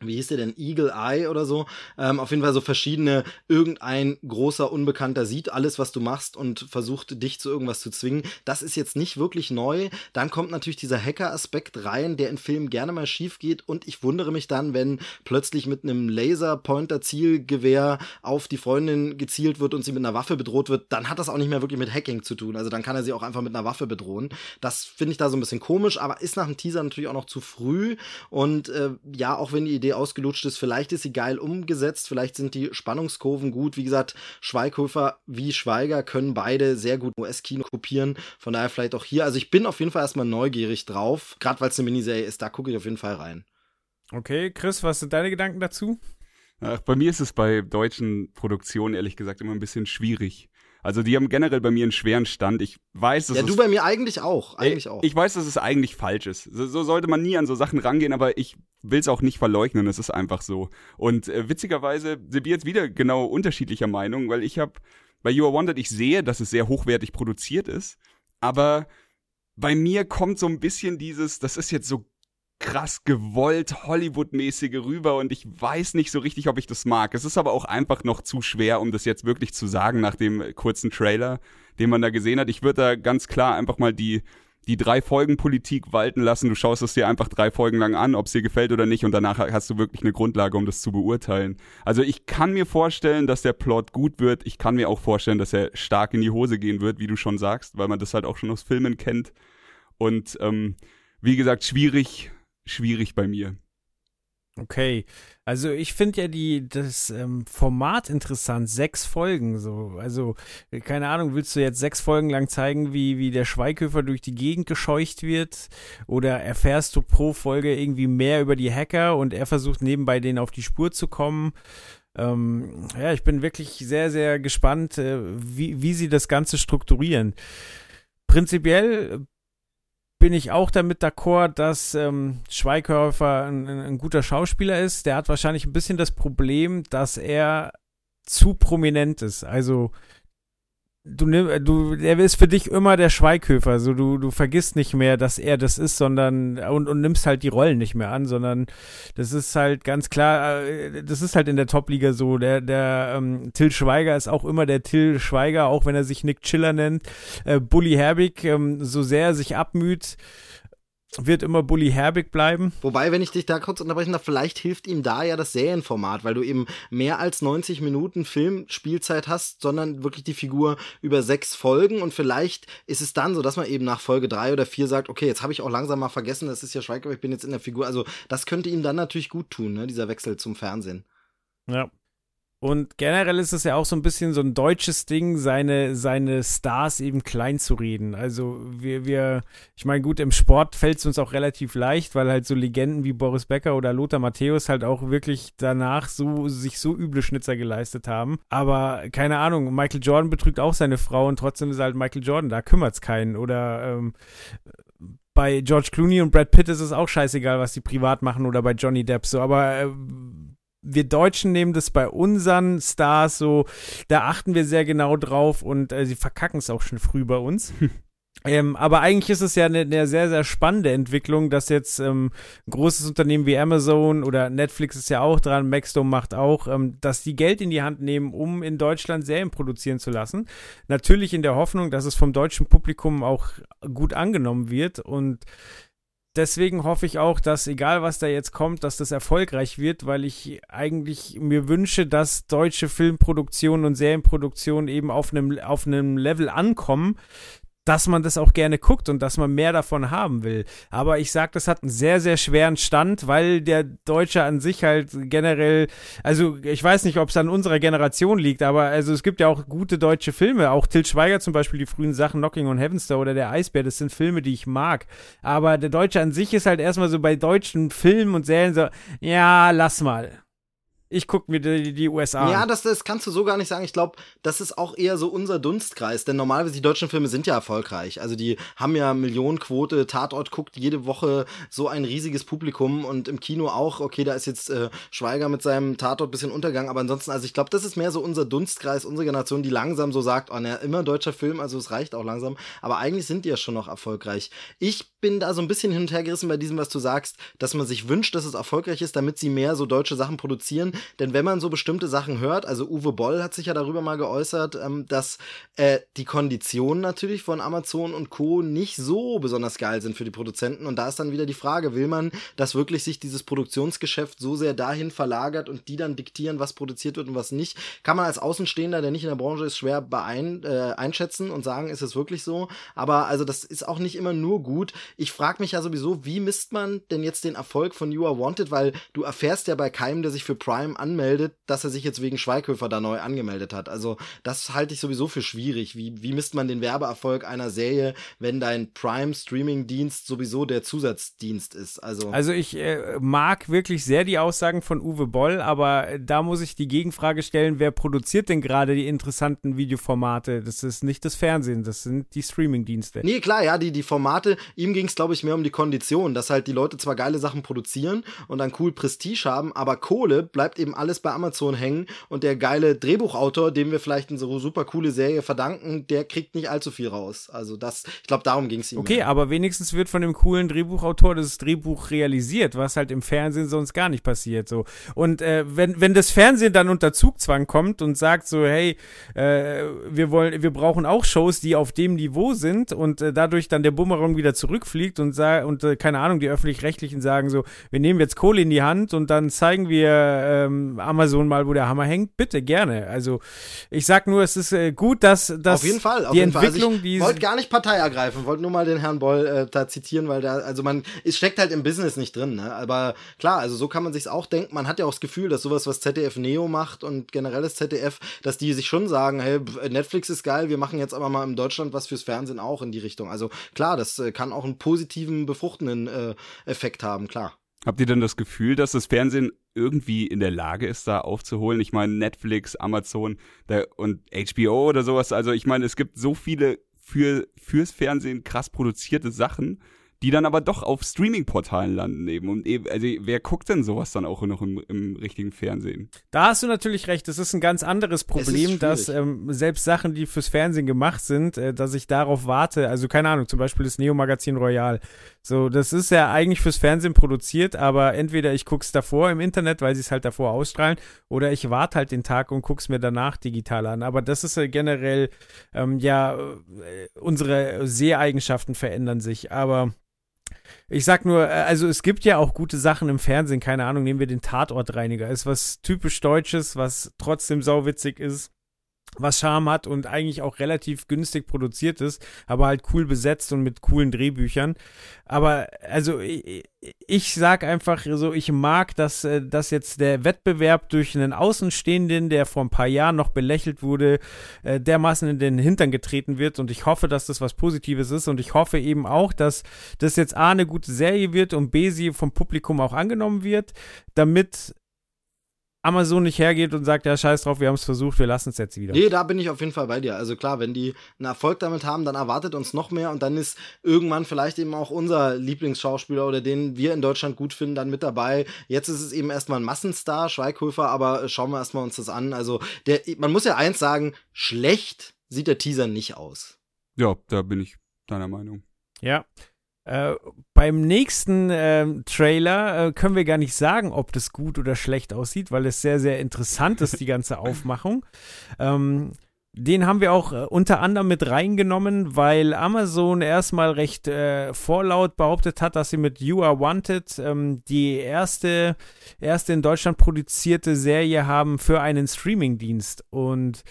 wie hieß der denn, Eagle Eye oder so. Ähm, auf jeden Fall so verschiedene, irgendein großer Unbekannter sieht alles, was du machst und versucht dich zu irgendwas zu zwingen. Das ist jetzt nicht wirklich neu. Dann kommt natürlich dieser Hacker-Aspekt rein, der in Filmen gerne mal schief geht und ich wundere mich dann, wenn plötzlich mit einem Laser-Pointer-Zielgewehr auf die Freundin gezielt wird und sie mit einer Waffe bedroht wird, dann hat das auch nicht mehr wirklich mit Hacking zu tun. Also dann kann er sie auch einfach mit einer Waffe bedrohen. Das finde ich da so ein bisschen komisch, aber ist nach dem Teaser natürlich auch noch zu früh und äh, ja, auch wenn die Idee Idee ausgelutscht ist. Vielleicht ist sie geil umgesetzt, vielleicht sind die Spannungskurven gut. Wie gesagt, Schweighöfer wie Schweiger können beide sehr gut US-Kino kopieren. Von daher vielleicht auch hier. Also ich bin auf jeden Fall erstmal neugierig drauf. Gerade weil es eine Miniserie ist, da gucke ich auf jeden Fall rein. Okay, Chris, was sind deine Gedanken dazu? Ach, bei mir ist es bei deutschen Produktionen ehrlich gesagt immer ein bisschen schwierig. Also die haben generell bei mir einen schweren Stand. Ich weiß, dass Ja, es, du bei mir eigentlich auch. Eigentlich ich, auch. Ich weiß, dass es eigentlich falsch ist. So, so sollte man nie an so Sachen rangehen, aber ich will es auch nicht verleugnen. Es ist einfach so. Und äh, witzigerweise sind wir jetzt wieder genau unterschiedlicher Meinung, weil ich habe bei You Are Wanted, ich sehe, dass es sehr hochwertig produziert ist, aber bei mir kommt so ein bisschen dieses, das ist jetzt so krass gewollt Hollywood-mäßige rüber und ich weiß nicht so richtig, ob ich das mag. Es ist aber auch einfach noch zu schwer, um das jetzt wirklich zu sagen nach dem kurzen Trailer, den man da gesehen hat. Ich würde da ganz klar einfach mal die die drei Folgen Politik walten lassen. Du schaust es dir einfach drei Folgen lang an, ob es dir gefällt oder nicht, und danach hast du wirklich eine Grundlage, um das zu beurteilen. Also ich kann mir vorstellen, dass der Plot gut wird. Ich kann mir auch vorstellen, dass er stark in die Hose gehen wird, wie du schon sagst, weil man das halt auch schon aus Filmen kennt. Und ähm, wie gesagt, schwierig, schwierig bei mir. Okay, also ich finde ja die das ähm, Format interessant, sechs Folgen so. Also keine Ahnung, willst du jetzt sechs Folgen lang zeigen, wie wie der Schweighöfer durch die Gegend gescheucht wird, oder erfährst du pro Folge irgendwie mehr über die Hacker und er versucht nebenbei denen auf die Spur zu kommen? Ähm, ja, ich bin wirklich sehr sehr gespannt, äh, wie wie sie das Ganze strukturieren. Prinzipiell bin ich auch damit d'accord, dass ähm, Schweighöfer ein, ein, guter Schauspieler ist. Der hat wahrscheinlich ein bisschen das Problem, dass er zu prominent ist. Also du nimm, du, er ist für dich immer der Schweighöfer. So, du, du vergisst nicht mehr, dass er das ist, sondern und, und nimmst halt die Rollen nicht mehr an, sondern das ist halt ganz klar, äh, das ist halt in der Top-Liga so. Der, der ähm, Till Schweiger ist auch immer der Till Schweiger, auch wenn er sich Nick Chiller nennt. Äh, Bully Herbig, ähm, so sehr er sich abmüht, wird immer Bully Herbig bleiben. Wobei, wenn ich dich da kurz unterbrechen darf, vielleicht hilft ihm da ja das Serienformat, weil du eben mehr als 90 Minuten Filmspielzeit hast, sondern wirklich die Figur über sechs Folgen und vielleicht ist es dann so, dass man eben nach Folge drei oder vier sagt, okay, jetzt habe ich auch langsam mal vergessen, das ist ja Schweiger, ich bin jetzt in der Figur. Also das könnte ihm dann natürlich gut tun, ne, dieser Wechsel zum Fernsehen. Ja, und generell ist es ja auch so ein bisschen so ein deutsches Ding, seine, seine Stars eben klein zu reden. Also wir, wir, ich meine, gut, im Sport fällt es uns auch relativ leicht, weil halt so Legenden wie Boris Becker oder Lothar Matthäus halt auch wirklich danach so, sich so üble Schnitzer geleistet haben. Aber keine Ahnung, Michael Jordan betrügt auch seine Frau und trotzdem ist halt Michael Jordan, da kümmert es keinen. Oder ähm, bei George Clooney und Brad Pitt ist es auch scheißegal, was die privat machen oder bei Johnny Depp so, aber äh, wir Deutschen nehmen das bei unseren Stars so, da achten wir sehr genau drauf und äh, sie verkacken es auch schon früh bei uns. Ähm, aber eigentlich ist es ja eine, eine, sehr, sehr spannende Entwicklung, dass jetzt ähm, ein großes Unternehmen wie Amazon oder Netflix ist ja auch dran, Maxdome macht auch, ähm, dass die Geld in die Hand nehmen, um in Deutschland Serien produzieren zu lassen. Natürlich in der Hoffnung, dass es vom deutschen Publikum auch gut angenommen wird und deswegen hoffe ich auch, dass egal was da jetzt kommt, dass das erfolgreich wird, weil ich eigentlich mir wünsche, dass deutsche Filmproduktionen und Serienproduktionen eben auf einem auf einem Level ankommen, dass man das auch gerne guckt und dass man mehr davon haben will. Aber ich sag, das hat einen sehr, sehr schweren Stand, weil der Deutsche an sich halt generell, also ich weiß nicht, ob es an unserer Generation liegt, aber also es gibt ja auch gute deutsche Filme, auch Til Schweiger zum Beispiel, die frühen Sachen Knocking on Heaven's Door oder Der Eisbär, das sind Filme, die ich mag. Aber der Deutsche an sich ist halt erstmal so bei deutschen Filmen und Serien so, ja, lass mal ich gucke mir die, die, USA an. Ja, das, das kannst du so gar nicht sagen. Ich glaube, das ist auch eher so unser Dunstkreis. Denn normalerweise die deutschen Filme sind ja erfolgreich. Also die haben ja Millionenquote. Tatort guckt jede Woche so ein riesiges Publikum und im Kino auch. Okay, da ist jetzt äh, Schweiger mit seinem Tatort bisschen untergegangen. Aber ansonsten, also ich glaube, das ist mehr so unser Dunstkreis, unsere Generation, die langsam so sagt, oh, na, immer deutscher Film, also es reicht auch langsam. Aber eigentlich sind die ja schon noch erfolgreich. Ich bin da so ein bisschen hin und her gerissen bei diesem, was du sagst, dass man sich wünscht, dass es erfolgreich ist, damit sie mehr so deutsche Sachen produzieren. Denn wenn man so bestimmte Sachen hört, also Uwe Boll hat sich ja darüber mal geäußert, ähm, dass äh, die Konditionen natürlich von Amazon und Co. nicht so besonders geil sind für die Produzenten. Und da ist dann wieder die Frage, will man, dass wirklich sich dieses Produktionsgeschäft so sehr dahin verlagert und die dann diktieren, was produziert wird und was nicht? Kann man als Außenstehender, der nicht in der Branche ist, schwer beein, äh, einschätzen und sagen, ist es wirklich so? Aber also das ist auch nicht immer nur gut. Ich frage mich ja sowieso, wie misst man denn jetzt den Erfolg von You Are Wanted? Weil du erfährst ja bei keinem, der sich für Prime anmeldet, dass er sich jetzt wegen Schweighöfer da neu angemeldet hat. Also das halte ich sowieso für schwierig. Wie, wie misst man den Werbeerfolg einer Serie, wenn dein Prime-Streaming-Dienst sowieso der Zusatzdienst ist? Also, also ich äh, mag wirklich sehr die Aussagen von Uwe Boll, aber da muss ich die Gegenfrage stellen, wer produziert denn gerade die interessanten Videoformate? Das ist nicht das Fernsehen, das sind die Streaming-Dienste. Nee, klar, ja, die, die Formate, ihm ging es, glaube ich, mehr um die Kondition, dass halt die Leute zwar geile Sachen produzieren und dann cool Prestige haben, aber Kohle bleibt eben alles bei Amazon hängen und der geile Drehbuchautor, dem wir vielleicht eine so super coole Serie verdanken, der kriegt nicht allzu viel raus. Also das, ich glaube, darum ging es ihm. Okay, aber wenigstens wird von dem coolen Drehbuchautor das Drehbuch realisiert, was halt im Fernsehen sonst gar nicht passiert. So und äh, wenn wenn das Fernsehen dann unter Zugzwang kommt und sagt so, hey, äh, wir wollen, wir brauchen auch Shows, die auf dem Niveau sind und äh, dadurch dann der Bumerang wieder zurückfliegt und und äh, keine Ahnung, die öffentlich-rechtlichen sagen so, wir nehmen jetzt Kohle in die Hand und dann zeigen wir ähm, Amazon mal, wo der Hammer hängt. Bitte gerne. Also ich sag nur, es ist äh, gut, dass, dass auf jeden Fall, auf die jeden Entwicklung, Fall. Also ich wollte gar nicht Partei ergreifen, wollte nur mal den Herrn Boll äh, da zitieren, weil da, also man, es steckt halt im Business nicht drin, ne? Aber klar, also so kann man sich's auch denken. Man hat ja auch das Gefühl, dass sowas, was ZDF Neo macht und generell das ZDF, dass die sich schon sagen, hey, Netflix ist geil, wir machen jetzt aber mal in Deutschland was fürs Fernsehen auch in die Richtung. Also klar, das äh, kann auch einen positiven, befruchtenden äh, Effekt haben, klar. Habt ihr denn das Gefühl, dass das Fernsehen irgendwie in der Lage ist, da aufzuholen? Ich meine, Netflix, Amazon da, und HBO oder sowas. Also ich meine, es gibt so viele für, fürs Fernsehen krass produzierte Sachen die dann aber doch auf Streaming-Portalen landen eben. Und eben, also wer guckt denn sowas dann auch noch im, im, richtigen Fernsehen? Da hast du natürlich recht. Das ist ein ganz anderes Problem, dass ähm, selbst Sachen, die fürs Fernsehen gemacht sind, äh, dass ich darauf warte. Also keine Ahnung, zum Beispiel das Neo-Magazin Royal. So, das ist ja eigentlich fürs Fernsehen produziert, aber entweder ich guck's davor im Internet, weil sie es halt davor ausstrahlen, oder ich warte halt den Tag und guck's mir danach digital an. Aber das ist ja generell, ähm, ja, äh, unsere Seheigenschaften verändern sich. Aber ich sag nur, äh, also es gibt ja auch gute Sachen im Fernsehen, keine Ahnung, nehmen wir den Tatortreiniger. Ist was typisch Deutsches, was trotzdem sauwitzig ist was Charme hat und eigentlich auch relativ günstig produziert ist, aber halt cool besetzt und mit coolen Drehbüchern. Aber also ich, ich sag einfach so, ich mag, dass, äh, dass jetzt der Wettbewerb durch einen Außenstehenden, der vor ein paar Jahren noch belächelt wurde, äh, dermaßen in den Hintern getreten wird und ich hoffe, dass das was Positives ist und ich hoffe eben auch, dass das jetzt A eine gute Serie wird und B sie vom Publikum auch angenommen wird, damit Amazon nicht hergeht und sagt, ja, scheiß drauf, wir haben es versucht, wir lassen es jetzt wieder. Nee, da bin ich auf jeden Fall bei dir. Also klar, wenn die einen Erfolg damit haben, dann erwartet uns noch mehr und dann ist irgendwann vielleicht eben auch unser Lieblingsschauspieler oder den wir in Deutschland gut finden, dann mit dabei. Jetzt ist es eben erstmal ein Massenstar, Schweighöfer, aber schauen wir erstmal uns das an. Also der, man muss ja eins sagen, schlecht sieht der Teaser nicht aus. Ja, da bin ich deiner Meinung. Ja, äh, beim nächsten äh, Trailer äh, können wir gar nicht sagen, ob das gut oder schlecht aussieht, weil es sehr, sehr interessant ist, die ganze Aufmachung. Ähm, den haben wir auch äh, unter anderem mit reingenommen, weil Amazon erstmal recht äh, vorlaut behauptet hat, dass sie mit You Are Wanted ähm, die erste, erste in Deutschland produzierte Serie haben für einen Streamingdienst. Und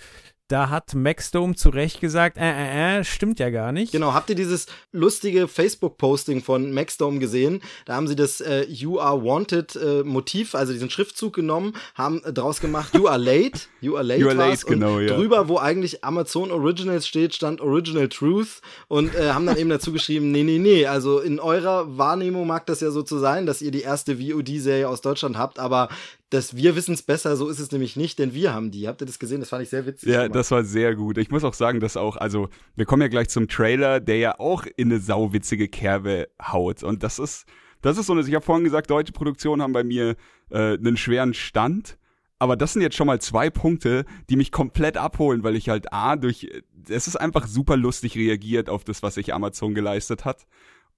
da hat Maxdome zu Recht gesagt, äh, äh, äh, stimmt ja gar nicht. Genau, habt ihr dieses lustige Facebook-Posting von Maxdome gesehen? Da haben sie das äh, You Are Wanted äh, Motiv, also diesen Schriftzug genommen, haben äh, draus gemacht You Are Late, You Are Late, you are late genau, ja. drüber, wo eigentlich Amazon Originals steht, stand Original Truth und äh, haben dann eben dazu geschrieben, nee, nee, nee, also in eurer Wahrnehmung mag das ja so zu sein, dass ihr die erste VOD-Serie aus Deutschland habt, aber dass wir wissen es besser, so ist es nämlich nicht, denn wir haben die. Habt ihr das gesehen? Das fand ich sehr witzig. Ja, das war sehr gut. Ich muss auch sagen, dass auch, also wir kommen ja gleich zum Trailer, der ja auch in eine sauwitzige Kerbe haut. Und das ist, das ist so eine, ich habe vorhin gesagt, deutsche Produktionen haben bei mir äh, einen schweren Stand. Aber das sind jetzt schon mal zwei Punkte, die mich komplett abholen, weil ich halt A, durch, es ist einfach super lustig reagiert auf das, was sich Amazon geleistet hat.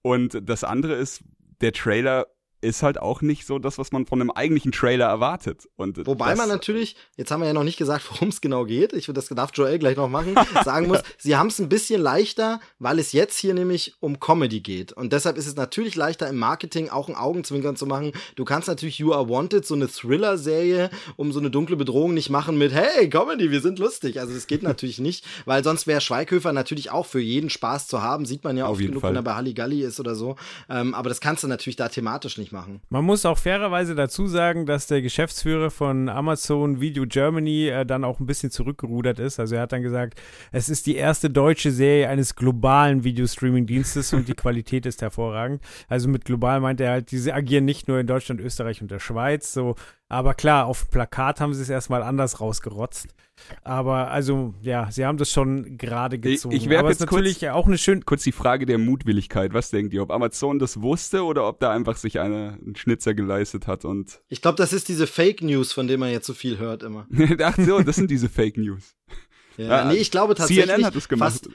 Und das andere ist, der Trailer ist halt auch nicht so das, was man von einem eigentlichen Trailer erwartet. Und Wobei man natürlich, jetzt haben wir ja noch nicht gesagt, worum es genau geht. Ich würde das darf Joel gleich noch machen. sagen muss, sie haben es ein bisschen leichter, weil es jetzt hier nämlich um Comedy geht. Und deshalb ist es natürlich leichter im Marketing auch ein Augenzwinkern zu machen. Du kannst natürlich You Are Wanted, so eine Thriller-Serie, um so eine dunkle Bedrohung nicht machen mit Hey, Comedy, wir sind lustig. Also das geht natürlich nicht, weil sonst wäre Schweighöfer natürlich auch für jeden Spaß zu haben. Sieht man ja Auf oft genug, Fall. wenn er bei Halligalli ist oder so. Ähm, aber das kannst du natürlich da thematisch nicht nicht machen. Man muss auch fairerweise dazu sagen, dass der Geschäftsführer von Amazon Video Germany äh, dann auch ein bisschen zurückgerudert ist. Also er hat dann gesagt, es ist die erste deutsche Serie eines globalen Videostreaming-Dienstes und die Qualität ist hervorragend. Also mit global meint er halt, diese agieren nicht nur in Deutschland, Österreich und der Schweiz, so aber klar, auf dem Plakat haben sie es erstmal anders rausgerotzt. Aber also, ja, sie haben das schon gerade gezogen. Ich, ich werfe jetzt natürlich kurz, auch eine schöne. Kurz die Frage der Mutwilligkeit. Was denkt ihr? Ob Amazon das wusste oder ob da einfach sich eine, einen Schnitzer geleistet hat und. Ich glaube, das ist diese Fake News, von der man jetzt so viel hört immer. Ach so, das sind diese Fake News. Ja, nee, ich glaube tatsächlich. CNN hat es gemacht. Fast,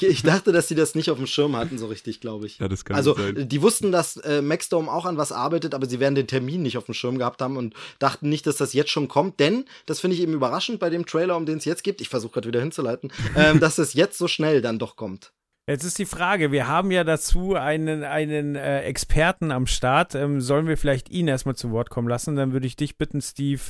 ich dachte, dass sie das nicht auf dem Schirm hatten, so richtig, glaube ich. Ja, das kann also, sein. die wussten, dass äh, Maxdome auch an was arbeitet, aber sie werden den Termin nicht auf dem Schirm gehabt haben und dachten nicht, dass das jetzt schon kommt. Denn, das finde ich eben überraschend bei dem Trailer, um den es jetzt gibt, ich versuche gerade wieder hinzuleiten, ähm, dass es jetzt so schnell dann doch kommt. Jetzt ist die Frage, wir haben ja dazu einen, einen äh, Experten am Start. Ähm, sollen wir vielleicht ihn erstmal zu Wort kommen lassen? Dann würde ich dich bitten, Steve,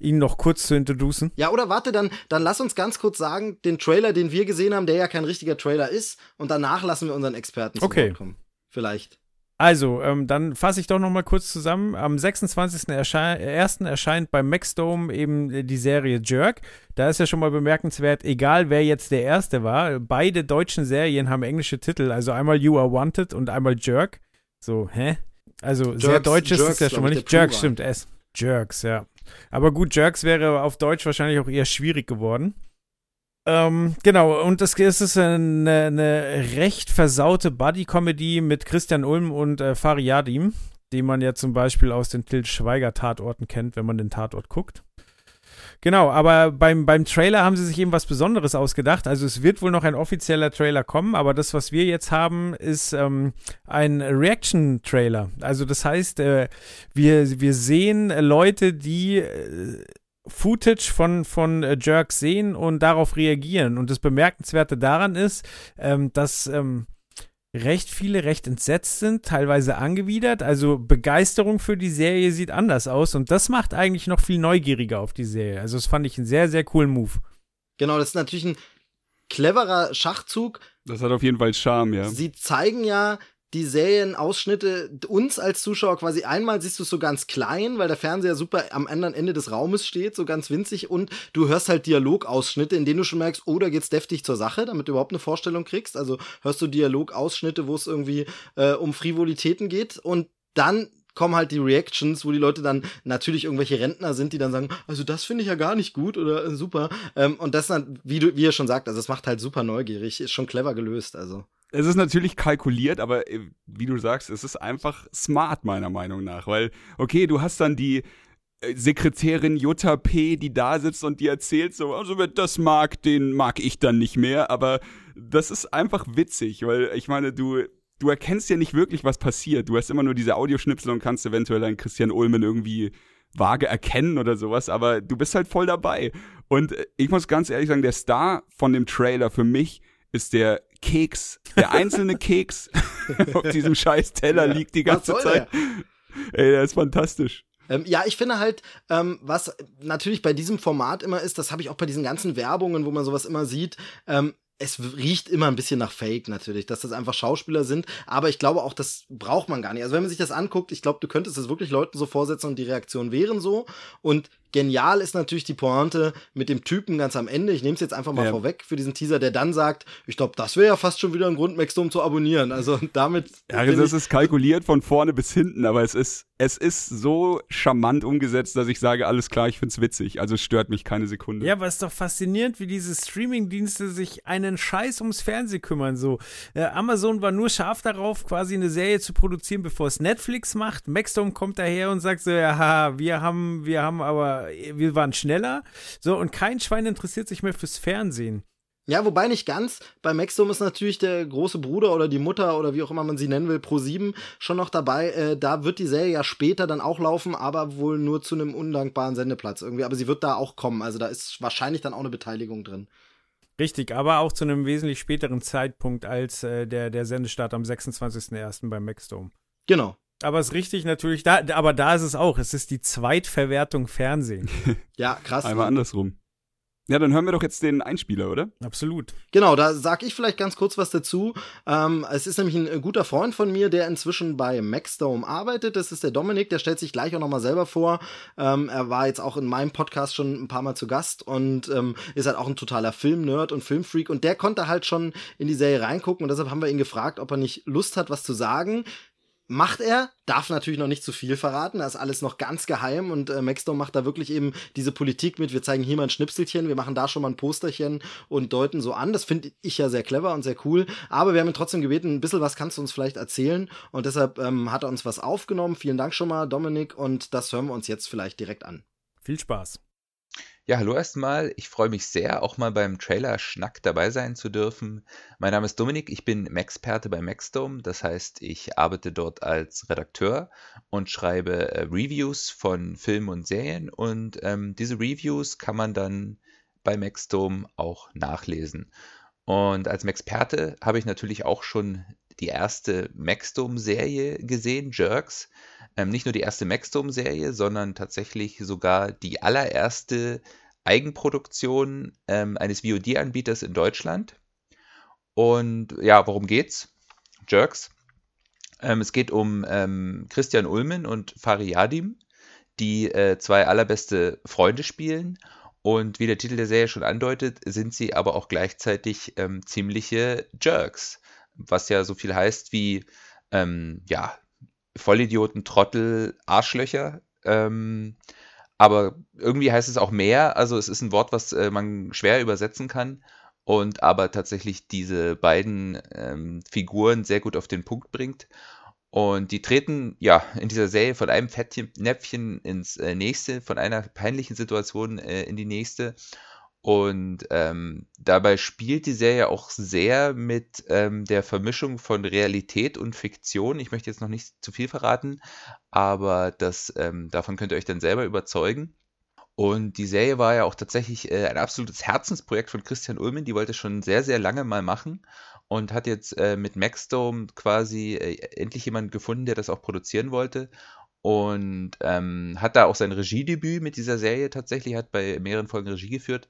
ihn noch kurz zu introducen. Ja, oder warte, dann, dann lass uns ganz kurz sagen, den Trailer, den wir gesehen haben, der ja kein richtiger Trailer ist, und danach lassen wir unseren Experten zu Okay. Wort kommen. Vielleicht. Also, ähm, dann fasse ich doch noch mal kurz zusammen. Am 26.01. Erschei ersten erscheint beim Maxdome eben äh, die Serie Jerk. Da ist ja schon mal bemerkenswert, egal wer jetzt der Erste war, beide deutschen Serien haben englische Titel. Also einmal You Are Wanted und einmal Jerk. So, hä? Also sehr Jerks- deutsch ist es Jerks, ja schon mal ich, nicht. Jerks stimmt, S. Jerks, ja. Aber gut, Jerks wäre auf Deutsch wahrscheinlich auch eher schwierig geworden. Ähm, genau, und es ist eine, eine recht versaute Buddy-Comedy mit Christian Ulm und äh, Fariadim, die man ja zum Beispiel aus den Til Schweiger-Tatorten kennt, wenn man den Tatort guckt. Genau, aber beim, beim Trailer haben sie sich eben was Besonderes ausgedacht. Also es wird wohl noch ein offizieller Trailer kommen, aber das, was wir jetzt haben, ist ähm, ein Reaction-Trailer. Also das heißt, äh, wir, wir sehen Leute, die äh, Footage von, von äh, Jerk sehen und darauf reagieren. Und das Bemerkenswerte daran ist, ähm, dass ähm, recht viele recht entsetzt sind, teilweise angewidert. Also Begeisterung für die Serie sieht anders aus und das macht eigentlich noch viel neugieriger auf die Serie. Also das fand ich einen sehr, sehr coolen Move. Genau, das ist natürlich ein cleverer Schachzug. Das hat auf jeden Fall Charme, ja. Sie zeigen ja die Serienausschnitte uns als Zuschauer quasi einmal siehst du es so ganz klein, weil der Fernseher super am anderen Ende des Raumes steht, so ganz winzig und du hörst halt Dialogausschnitte, in denen du schon merkst, oh, da geht's deftig zur Sache, damit du überhaupt eine Vorstellung kriegst. Also hörst du Dialogausschnitte, wo es irgendwie äh, um Frivolitäten geht und dann kommen halt die Reactions, wo die Leute dann natürlich irgendwelche Rentner sind, die dann sagen, also das finde ich ja gar nicht gut oder äh, super. Ähm, und das dann, wie du, wie ihr schon sagt, also es macht halt super neugierig, ist schon clever gelöst, also. Es ist natürlich kalkuliert, aber äh, wie du sagst, es ist einfach smart meiner Meinung nach, weil okay, du hast dann die äh, Sekretärin Jutta P., die da sitzt und die erzählt so, also wer das mag, den mag ich dann nicht mehr, aber das ist einfach witzig, weil ich meine, du du erkennst ja nicht wirklich, was passiert. Du hast immer nur diese Audioschnipsel und kannst eventuell einen Christian Ulmen irgendwie vage erkennen oder sowas, aber du bist halt voll dabei. Und äh, ich muss ganz ehrlich sagen, der Star von dem Trailer für mich ist der Keks, der einzelne Keks auf diesem scheiß Teller Ja, liegt die ganze Zeit. Ey, der ist fantastisch. Ähm, ja, ich finde halt, ähm, was natürlich bei diesem Format immer ist, das habe ich auch bei diesen ganzen Werbungen, wo man sowas immer sieht, ähm, es riecht immer ein bisschen nach Fake natürlich, dass das einfach Schauspieler sind, aber ich glaube auch, das braucht man gar nicht. Also wenn man sich das anguckt, ich glaube, du könntest es wirklich Leuten so vorsetzen und die Reaktionen wären so und genial ist natürlich die Pointe mit dem Typen ganz am Ende. Ich nehme es jetzt einfach mal Ja. vorweg für diesen Teaser, der dann sagt, ich glaube, das wäre ja fast schon wieder ein Grund, Maxdome zu abonnieren. Also damit Ja, das ich- ist kalkuliert von vorne bis hinten, aber es ist, es ist so charmant umgesetzt, dass ich sage, alles klar, ich find's witzig. Also es stört mich keine Sekunde. Ja, aber es ist doch faszinierend, wie diese Streaming-Dienste sich einen Scheiß ums Fernsehen kümmern. So, äh, Amazon war nur scharf darauf, quasi eine Serie zu produzieren, bevor es Netflix macht. Maxdome kommt daher und sagt so, ja, wir haben, wir haben aber, wir waren schneller. So, und kein Schwein interessiert sich mehr fürs Fernsehen. Ja, wobei nicht ganz. Bei Maxdome ist natürlich der große Bruder oder die Mutter oder wie auch immer man sie nennen will, Pro7 schon noch dabei. Äh, da wird die Serie ja später dann auch laufen, aber wohl nur zu einem undankbaren Sendeplatz irgendwie. Aber sie wird da auch kommen. Also da ist wahrscheinlich dann auch eine Beteiligung drin. Richtig, aber auch zu einem wesentlich späteren Zeitpunkt als äh, der, der Sendestart am 26.01. beim Maxdome. Genau. Aber es ist richtig natürlich, da, aber da ist es auch. Es ist die Zweitverwertung Fernsehen. Ja, krass. Einmal andersrum. Ja, dann hören wir doch jetzt den Einspieler, oder? Absolut. Genau, da sag ich vielleicht ganz kurz was dazu. Ähm, es ist nämlich ein äh, guter Freund von mir, der inzwischen bei Maxdome arbeitet. Das ist der Dominik, der stellt sich gleich auch nochmal selber vor. Ähm, er war jetzt auch in meinem Podcast schon ein paar Mal zu Gast und ähm, ist halt auch ein totaler Filmnerd und Filmfreak. Und der konnte halt schon in die Serie reingucken und deshalb haben wir ihn gefragt, ob er nicht Lust hat, was zu sagen. Macht er, darf natürlich noch nicht zu viel verraten, da ist alles noch ganz geheim und äh, Maxdome macht da wirklich eben diese Politik mit, wir zeigen hier mal ein Schnipselchen, wir machen da schon mal ein Posterchen und deuten so an. Das finde ich ja sehr clever und sehr cool, aber wir haben ihn trotzdem gebeten, ein bisschen was kannst du uns vielleicht erzählen und deshalb ähm, hat er uns was aufgenommen. Vielen Dank schon mal, Dominik, und das hören wir uns jetzt vielleicht direkt an. Viel Spaß. Ja, hallo erstmal. Ich freue mich sehr, auch mal beim Trailer-Schnack dabei sein zu dürfen. Mein Name ist Dominik, ich bin Maxperte bei Maxdome. Das heißt, ich arbeite dort als Redakteur und schreibe äh, Reviews von Filmen und Serien. Und ähm, diese Reviews kann man dann bei Maxdome auch nachlesen. Und als Maxperte habe ich natürlich auch schon die erste Maxdome-Serie gesehen, Jerks. Ähm, nicht nur die erste Maxdome-Serie, sondern tatsächlich sogar die allererste Eigenproduktion ähm, eines VOD-Anbieters in Deutschland. Und ja, worum geht's? Jerks. Ähm, es geht um ähm, Christian Ulmen und Fariadim, die äh, zwei allerbeste Freunde spielen. Und wie der Titel der Serie schon andeutet, sind sie aber auch gleichzeitig ähm, ziemliche Jerks. Was ja so viel heißt wie, ähm, ja, Vollidioten, Trottel, Arschlöcher. Ähm, aber irgendwie heißt es auch mehr. Also es ist ein Wort, was äh, man schwer übersetzen kann und aber tatsächlich diese beiden ähm, Figuren sehr gut auf den Punkt bringt. Und die treten ja in dieser Serie von einem Fettnäpfchen ins äh, nächste, von einer peinlichen Situation äh, in die nächste. Und ähm, dabei spielt die Serie auch sehr mit ähm, der Vermischung von Realität und Fiktion. Ich möchte jetzt noch nicht zu viel verraten, aber das, ähm, davon könnt ihr euch dann selber überzeugen. Und die Serie war ja auch tatsächlich äh, ein absolutes Herzensprojekt von Christian Ulmen. Die wollte schon sehr, sehr lange mal machen und hat jetzt äh, mit Maxdome quasi äh, endlich jemanden gefunden, der das auch produzieren wollte und ähm, hat da auch sein Regiedebüt mit dieser Serie tatsächlich, hat bei mehreren Folgen Regie geführt.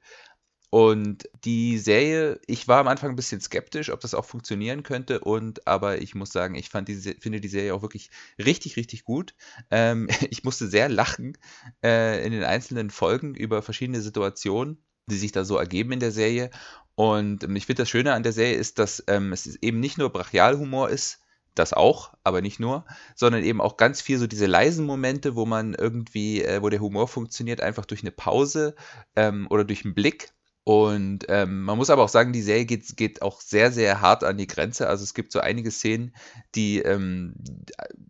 Und die Serie, ich war am Anfang ein bisschen skeptisch, ob das auch funktionieren könnte, und aber ich muss sagen, ich fand diese, finde die Serie auch wirklich richtig, richtig gut. Ähm, ich musste sehr lachen äh, in den einzelnen Folgen über verschiedene Situationen, die sich da so ergeben in der Serie. Und ähm, ich finde das Schöne an der Serie ist, dass ähm, es eben nicht nur Brachialhumor ist, das auch, aber nicht nur, sondern eben auch ganz viel so diese leisen Momente, wo man irgendwie, äh, wo der Humor funktioniert, einfach durch eine Pause ähm, oder durch einen Blick. Und ähm, man muss aber auch sagen, die Serie geht, geht auch sehr, sehr hart an die Grenze. Also es gibt so einige Szenen, die ähm,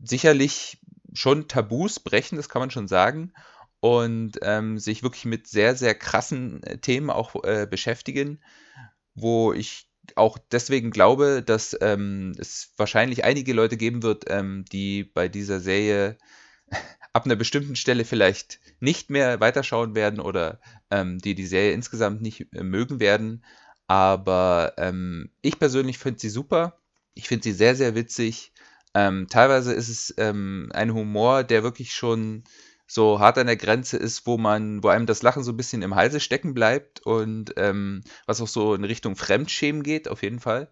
sicherlich schon Tabus brechen, das kann man schon sagen. Und ähm, sich wirklich mit sehr, sehr krassen äh, Themen auch äh, beschäftigen, wo ich auch deswegen glaube, dass ähm, es wahrscheinlich einige Leute geben wird, ähm, die bei dieser Serie ab einer bestimmten Stelle vielleicht nicht mehr weiterschauen werden oder ähm, die die Serie insgesamt nicht äh, mögen werden. Aber ähm, ich persönlich finde sie super. Ich finde sie sehr, sehr witzig. Ähm, teilweise ist es ähm, ein Humor, der wirklich schon so hart an der Grenze ist, wo man, wo einem das Lachen so ein bisschen im Halse stecken bleibt und ähm, was auch so in Richtung Fremdschämen geht, auf jeden Fall.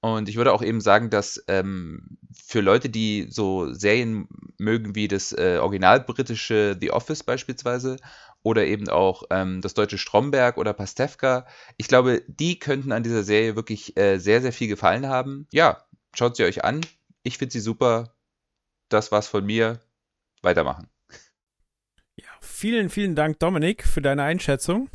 Und ich würde auch eben sagen, dass ähm, für Leute, die so Serien mögen wie das äh, original britische The Office beispielsweise oder eben auch ähm, das deutsche Stromberg oder Pastewka, ich glaube, die könnten an dieser Serie wirklich äh, sehr, sehr viel gefallen haben. Ja, schaut sie euch an. Ich finde sie super. Das war's von mir. Weitermachen. Vielen, vielen Dank, Dominik, für deine Einschätzung.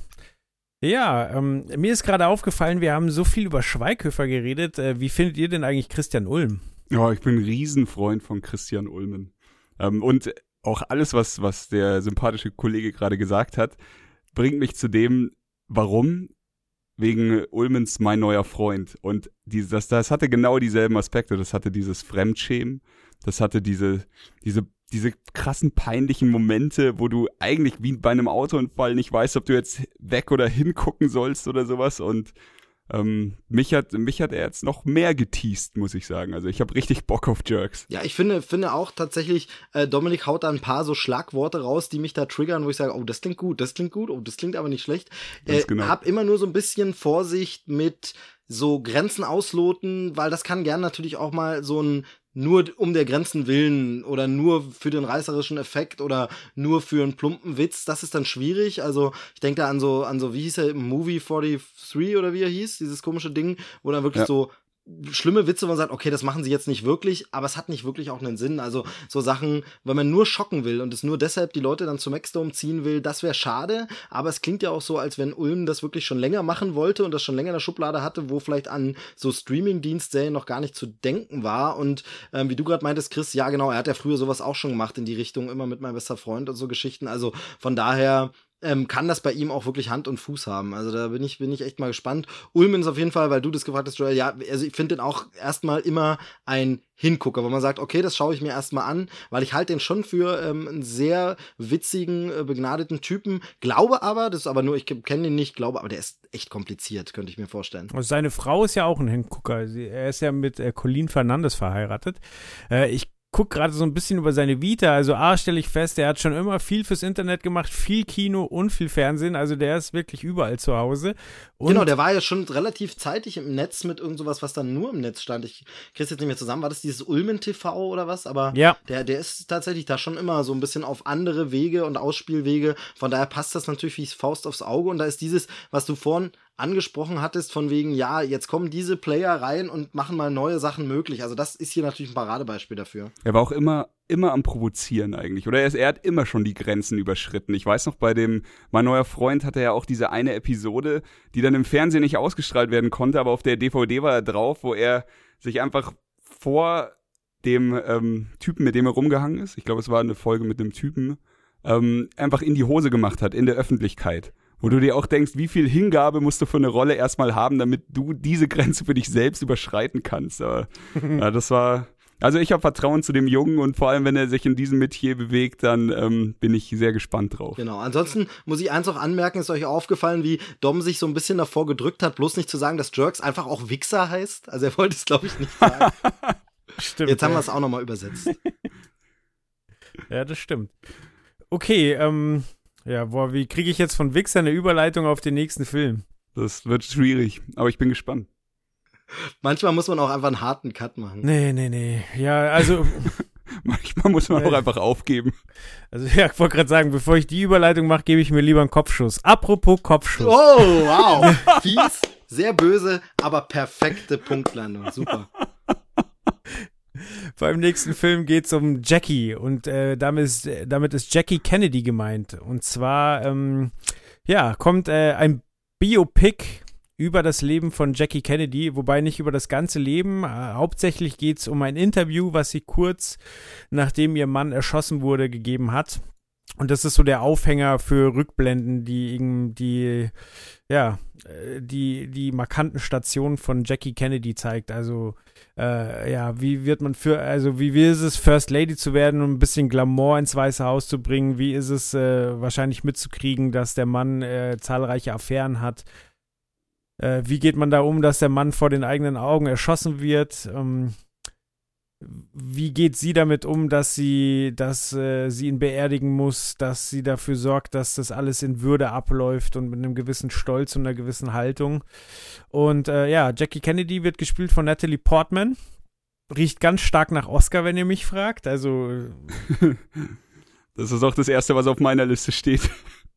Ja, ähm, mir ist gerade aufgefallen, wir haben so viel über Schweighöfer geredet. Äh, wie findet ihr denn eigentlich Christian Ulm? Ja, ich bin ein Riesenfreund von Christian Ulmen. Ähm, und auch alles, was, was der sympathische Kollege gerade gesagt hat, bringt mich zu dem, warum wegen Ulmens mein neuer Freund. Und die, das, das hatte genau dieselben Aspekte. Das hatte dieses Fremdschämen, das hatte diese, diese diese krassen peinlichen Momente, wo du eigentlich wie bei einem Autounfall nicht weißt, ob du jetzt weg oder hingucken sollst oder sowas. Und ähm, mich hat mich hat er jetzt noch mehr geteased, muss ich sagen. Also ich habe richtig Bock auf Jerks. Ja, ich finde finde auch tatsächlich, äh, Dominik haut da ein paar so Schlagworte raus, die mich da triggern, wo ich sage, oh, das klingt gut, das klingt gut, oh, das klingt aber nicht schlecht. Äh, genau. Hab immer nur so ein bisschen Vorsicht mit so Grenzen ausloten, weil das kann gern natürlich auch mal so ein nur um der Grenzen willen oder nur für den reißerischen Effekt oder nur für einen plumpen Witz, das ist dann schwierig. Also ich denke da an so, an so, wie hieß er, Movie 43 oder wie er hieß, dieses komische Ding, wo dann wirklich ja. so schlimme Witze, wo man sagt, okay, das machen sie jetzt nicht wirklich, aber es hat nicht wirklich auch einen Sinn. Also so Sachen, wenn man nur schocken will und es nur deshalb die Leute dann zum Maxdome ziehen will, das wäre schade. Aber es klingt ja auch so, als wenn Ulm das wirklich schon länger machen wollte und das schon länger in der Schublade hatte, wo vielleicht an so Streaming-Dienstserien noch gar nicht zu denken war. Und ähm, wie du gerade meintest, Chris, ja genau, er hat ja früher sowas auch schon gemacht in die Richtung, immer mit meinem bester Freund und so Geschichten. Also von daher ähm, kann das bei ihm auch wirklich Hand und Fuß haben. Also da bin ich, bin ich echt mal gespannt. Ulmen ist auf jeden Fall, weil du das gefragt hast, Joel, ja, also ich finde den auch erstmal immer ein Hingucker, wo man sagt, okay, das schaue ich mir erstmal an, weil ich halte den schon für ähm, einen sehr witzigen, äh, begnadeten Typen. Glaube aber, das ist aber nur, ich kenne ihn nicht, glaube aber, der ist echt kompliziert, könnte ich mir vorstellen. Und seine Frau ist ja auch ein Hingucker. Er ist ja mit äh, Colleen Fernandes verheiratet. Äh, ich guck gerade so ein bisschen über seine Vita. Also A stelle ich fest, er hat schon immer viel fürs Internet gemacht, viel Kino und viel Fernsehen. Also der ist wirklich überall zu Hause. Und genau, der war ja schon relativ zeitig im Netz mit irgend sowas, was dann nur im Netz stand. Ich krieg's jetzt nicht mehr zusammen. War das dieses Ulmen TV oder was? Aber ja. der, der ist tatsächlich da schon immer so ein bisschen auf andere Wege und Ausspielwege. Von daher passt das natürlich wie Faust aufs Auge. Und da ist dieses, was du vorhin angesprochen hattest, von wegen, ja, jetzt kommen diese Player rein und machen mal neue Sachen möglich. Also das ist hier natürlich ein Paradebeispiel dafür. Er war auch immer, immer am Provozieren eigentlich. Oder er, ist, er hat immer schon die Grenzen überschritten. Ich weiß noch, bei dem Mein neuer Freund hatte er auch diese eine Episode, die dann im Fernsehen nicht ausgestrahlt werden konnte, aber auf der DVD war er drauf, wo er sich einfach vor dem ähm, Typen, mit dem er rumgehangen ist, ich glaube, es war eine Folge mit einem Typen, ähm, einfach in die Hose gemacht hat, in der Öffentlichkeit wo du dir auch denkst, wie viel Hingabe musst du für eine Rolle erstmal haben, damit du diese Grenze für dich selbst überschreiten kannst. Aber, ja, das war, also ich habe Vertrauen zu dem Jungen und vor allem, wenn er sich in diesem Metier bewegt, dann ähm, bin ich sehr gespannt drauf. Genau. Ansonsten muss ich eins auch anmerken, ist euch aufgefallen, wie Dom sich so ein bisschen davor gedrückt hat, bloß nicht zu sagen, dass Jerks einfach auch Wichser heißt. Also er wollte es, glaube ich, nicht sagen. stimmt. Jetzt haben wir es auch nochmal übersetzt. ja, das stimmt. Okay, ähm, ja, boah, wie kriege ich jetzt von Wichser eine Überleitung auf den nächsten Film? Das wird schwierig, aber ich bin gespannt. Manchmal muss man auch einfach einen harten Cut machen. Nee, nee, nee. Ja, also. Manchmal muss man auch einfach aufgeben. Also ja, ich wollte gerade sagen, bevor ich die Überleitung mache, gebe ich mir lieber einen Kopfschuss. Apropos Kopfschuss. Oh, wow. Fies, sehr böse, aber perfekte Punktlandung. Super. Beim nächsten Film geht es um Jackie und äh, damit, ist, damit ist Jackie Kennedy gemeint. Und zwar, ähm, ja, kommt äh, ein Biopic über das Leben von Jackie Kennedy, wobei nicht über das ganze Leben. Äh, hauptsächlich geht es um ein Interview, was sie kurz nachdem ihr Mann erschossen wurde, gegeben hat. Und das ist so der Aufhänger für Rückblenden, die die ja äh, die die markanten Stationen von Jackie Kennedy zeigt. Also äh, ja, wie wird man für, also wie, wie ist es, First Lady zu werden und ein bisschen Glamour ins Weiße Haus zu bringen? Wie ist es äh, wahrscheinlich mitzukriegen, dass der Mann äh, zahlreiche Affären hat? Äh, wie geht man da um, dass der Mann vor den eigenen Augen erschossen wird? Ähm, wie geht sie damit um, dass sie, dass äh, sie ihn beerdigen muss, dass sie dafür sorgt, dass das alles in Würde abläuft und mit einem gewissen Stolz und einer gewissen Haltung. Und äh, ja, Jackie Kennedy wird gespielt von Natalie Portman. Riecht ganz stark nach Oscar, wenn ihr mich fragt. Also. das ist auch das Erste, was auf meiner Liste steht.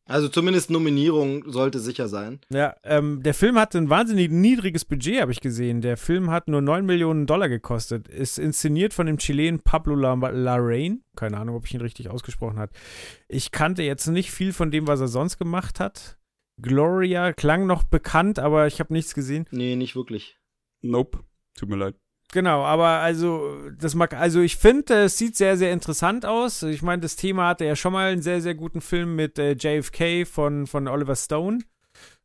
Also zumindest Nominierung sollte sicher sein. Ja, ähm, der Film hat ein wahnsinnig niedriges Budget, habe ich gesehen. Der Film hat nur 9 Millionen Dollar gekostet. Ist inszeniert von dem Chilen Pablo Larraín. Keine Ahnung, ob ich ihn richtig ausgesprochen habe. Ich kannte jetzt nicht viel von dem, was er sonst gemacht hat. Gloria klang noch bekannt, aber ich habe nichts gesehen. Nee, nicht wirklich. Nope. Tut mir leid. Genau, aber also das mag also ich finde, es sieht sehr sehr interessant aus. Ich meine, das Thema hatte ja schon mal einen sehr sehr guten Film mit äh, JFK von von Oliver Stone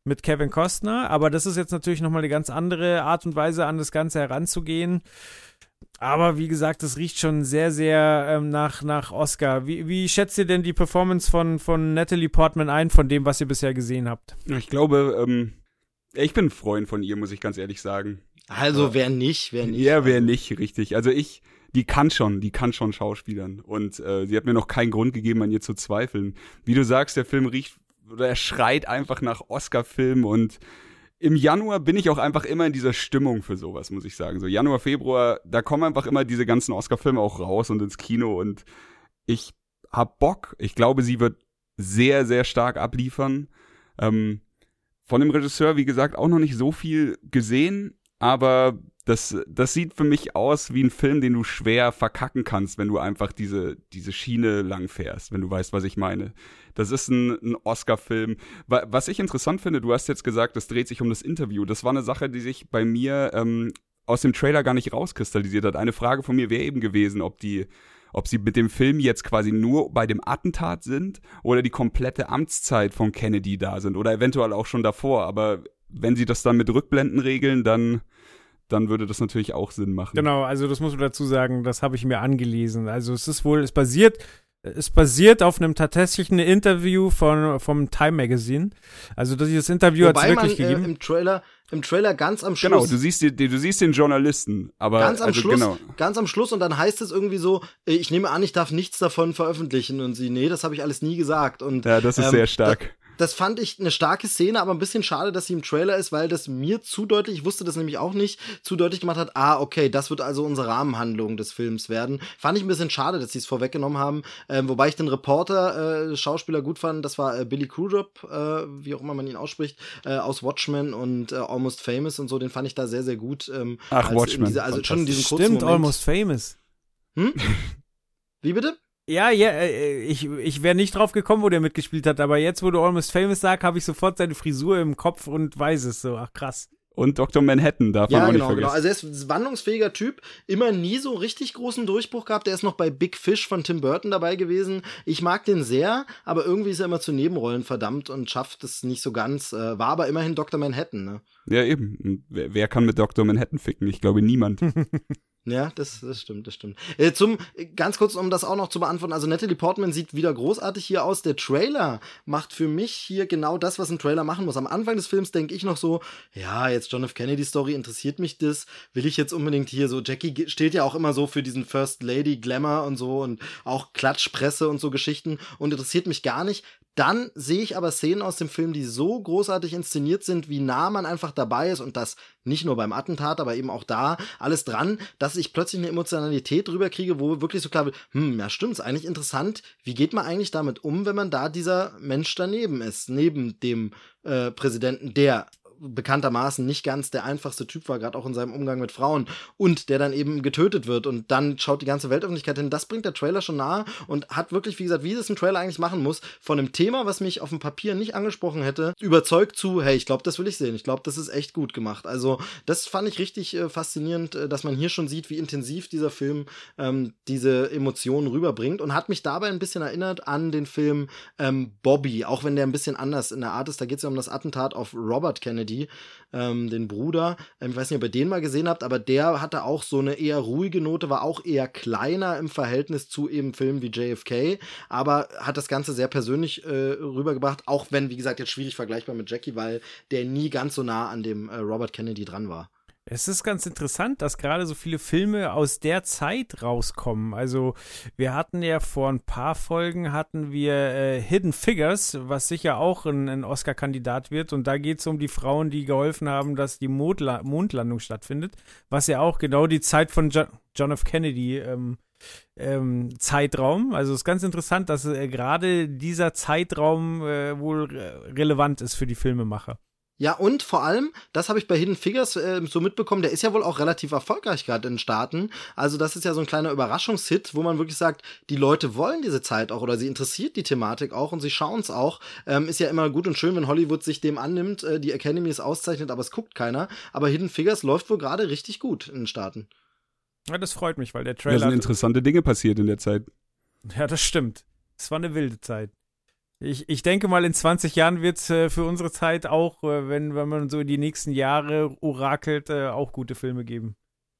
mit Kevin Costner, aber das ist jetzt natürlich noch mal eine ganz andere Art und Weise an das Ganze heranzugehen. Aber wie gesagt, es riecht schon sehr, sehr ähm, nach, nach Oscar. Wie, wie schätzt ihr denn die Performance von, von Natalie Portman ein, von dem, was ihr bisher gesehen habt? Ich glaube, ähm, ich bin ein Freund von ihr, muss ich ganz ehrlich sagen. Also wer nicht, wer nicht. Ja, wer nicht, richtig. Also ich, die kann schon, die kann schon Schauspielern. Und äh, sie hat mir noch keinen Grund gegeben, an ihr zu zweifeln. Wie du sagst, der Film riecht oder er schreit einfach nach Oscar-Film und im Januar bin ich auch einfach immer in dieser Stimmung für sowas, muss ich sagen. So Januar, Februar, da kommen einfach immer diese ganzen Oscar-Filme auch raus und ins Kino und ich hab Bock. Ich glaube, sie wird sehr, sehr stark abliefern. Ähm, von dem Regisseur, wie gesagt, auch noch nicht so viel gesehen, aber das, das sieht für mich aus wie ein Film, den du schwer verkacken kannst, wenn du einfach diese, diese Schiene lang fährst, wenn du weißt, was ich meine. Das ist ein, ein Oscar-Film. Was ich interessant finde, du hast jetzt gesagt, es dreht sich um das Interview. Das war eine Sache, die sich bei mir ähm, aus dem Trailer gar nicht rauskristallisiert hat. Eine Frage von mir wäre eben gewesen, ob die ob sie mit dem Film jetzt quasi nur bei dem Attentat sind oder die komplette Amtszeit von Kennedy da sind oder eventuell auch schon davor. Aber wenn sie das dann mit Rückblenden regeln, dann dann würde das natürlich auch Sinn machen. Genau, also das muss man dazu sagen, das habe ich mir angelesen. Also es ist wohl, es basiert, es basiert auf einem tatsächlichen Interview von, vom Time Magazine. Also dieses Interview hat es wirklich man, gegeben. Äh, im Trailer, im Trailer ganz am genau, Schluss. Genau, du siehst, die, du siehst den Journalisten, aber ganz am also, Schluss, genau. ganz am Schluss und dann heißt es irgendwie so, äh, ich nehme an, ich darf nichts davon veröffentlichen und sie, nee, das habe ich alles nie gesagt und ja, das ist ähm, sehr stark das fand ich eine starke Szene, aber ein bisschen schade, dass sie im Trailer ist, weil das mir zu deutlich, ich wusste das nämlich auch nicht, zu deutlich gemacht hat, ah, okay, das wird also unsere Rahmenhandlung des Films werden. Fand ich ein bisschen schade, dass sie es vorweggenommen haben, ähm, wobei ich den Reporter, äh, Schauspieler gut fand, das war äh, Billy Crudup, äh, wie auch immer man ihn ausspricht, äh, aus Watchmen und äh, Almost Famous und so, den fand ich da sehr, sehr gut. Ähm, Ach, Watchmen. Diese, also schon in diesem kurzen Stimmt, Moment. Almost Famous. Hm? Wie bitte? Ja, ja, äh, ich, ich wäre nicht drauf gekommen, wo der mitgespielt hat, aber jetzt, wo du Almost Famous sagst, habe ich sofort seine Frisur im Kopf und weiß es so. Ach krass. Und Dr. Manhattan darf ja, man auch genau, nicht genau. vergessen. Also er ist ein wandlungsfähiger Typ, immer nie so richtig großen Durchbruch gehabt. Er ist noch bei Big Fish von Tim Burton dabei gewesen. Ich mag den sehr, aber irgendwie ist er immer zu Nebenrollen verdammt und schafft es nicht so ganz. Äh, war aber immerhin Dr. Manhattan, ne? Ja, eben. Wer, wer kann mit Dr. Manhattan ficken? Ich glaube niemand. Ja, das, das stimmt, das stimmt. Äh, zum, ganz kurz, um das auch noch zu beantworten, also Natalie Portman sieht wieder großartig hier aus. Der Trailer macht für mich hier genau das, was ein Trailer machen muss. Am Anfang des Films denke ich noch so, ja, jetzt John F. Kennedy Story, interessiert mich das? Will ich jetzt unbedingt hier so, Jackie steht ja auch immer so für diesen First Lady Glamour und so und auch Klatschpresse und so Geschichten und interessiert mich gar nicht. Dann sehe ich aber Szenen aus dem Film, die so großartig inszeniert sind, wie nah man einfach dabei ist und das nicht nur beim Attentat, aber eben auch da alles dran, dass ich plötzlich eine Emotionalität drüber kriege, wo wirklich so klar wird, hm, ja stimmt, ist eigentlich interessant, wie geht man eigentlich damit um, wenn man da dieser Mensch daneben ist, neben dem äh, Präsidenten, der bekanntermaßen nicht ganz der einfachste Typ war, gerade auch in seinem Umgang mit Frauen und der dann eben getötet wird und dann schaut die ganze Weltöffentlichkeit hin. Das bringt der Trailer schon nahe und hat wirklich, wie gesagt, wie das ein Trailer eigentlich machen muss, von einem Thema, was mich auf dem Papier nicht angesprochen hätte, überzeugt zu, hey, ich glaube, das will ich sehen. Ich glaube, das ist echt gut gemacht. Also, das fand ich richtig äh, faszinierend, äh, dass man hier schon sieht, wie intensiv dieser Film ähm, diese Emotionen rüberbringt und hat mich dabei ein bisschen erinnert an den Film ähm, Bobby, auch wenn der ein bisschen anders in der Art ist. Da geht es ja um das Attentat auf Robert Kennedy Kennedy, ähm, den Bruder. Ähm, ich weiß nicht, ob ihr den mal gesehen habt, aber der hatte auch so eine eher ruhige Note, war auch eher kleiner im Verhältnis zu eben Filmen wie JFK, aber hat das Ganze sehr persönlich äh, rübergebracht, auch wenn, wie gesagt, jetzt schwierig vergleichbar mit Jackie, weil der nie ganz so nah an dem äh, Robert Kennedy dran war. Es ist ganz interessant, dass gerade so viele Filme aus der Zeit rauskommen. Also wir hatten ja vor ein paar Folgen hatten wir äh, Hidden Figures, was sicher auch ein, ein Oscar-Kandidat wird. Und da geht es um die Frauen, die geholfen haben, dass die Mondla Mondlandung stattfindet, was ja auch genau die Zeit von jo John F. Kennedy ähm, ähm, Zeitraum. Also es ist ganz interessant, dass äh, gerade dieser Zeitraum äh, wohl relevant ist für die Filmemacher. Ja, und vor allem, das habe ich bei Hidden Figures äh, so mitbekommen, der ist ja wohl auch relativ erfolgreich gerade in den Staaten. Also das ist ja so ein kleiner Überraschungshit, wo man wirklich sagt, die Leute wollen diese Zeit auch oder sie interessiert die Thematik auch und sie schauen es auch. Ähm, ist ja immer gut und schön, wenn Hollywood sich dem annimmt, äh, die Academy es auszeichnet, aber es guckt keiner. Aber Hidden Figures läuft wohl gerade richtig gut in den Staaten. Ja, das freut mich, weil der Trailer... Da sind interessante Dinge passiert in der Zeit. Ja, das stimmt. Es war eine wilde Zeit. Ich, ich denke mal, in 20 Jahren wird es äh, für unsere Zeit auch, äh, wenn, wenn man so die nächsten Jahre orakelt, äh, auch gute Filme geben.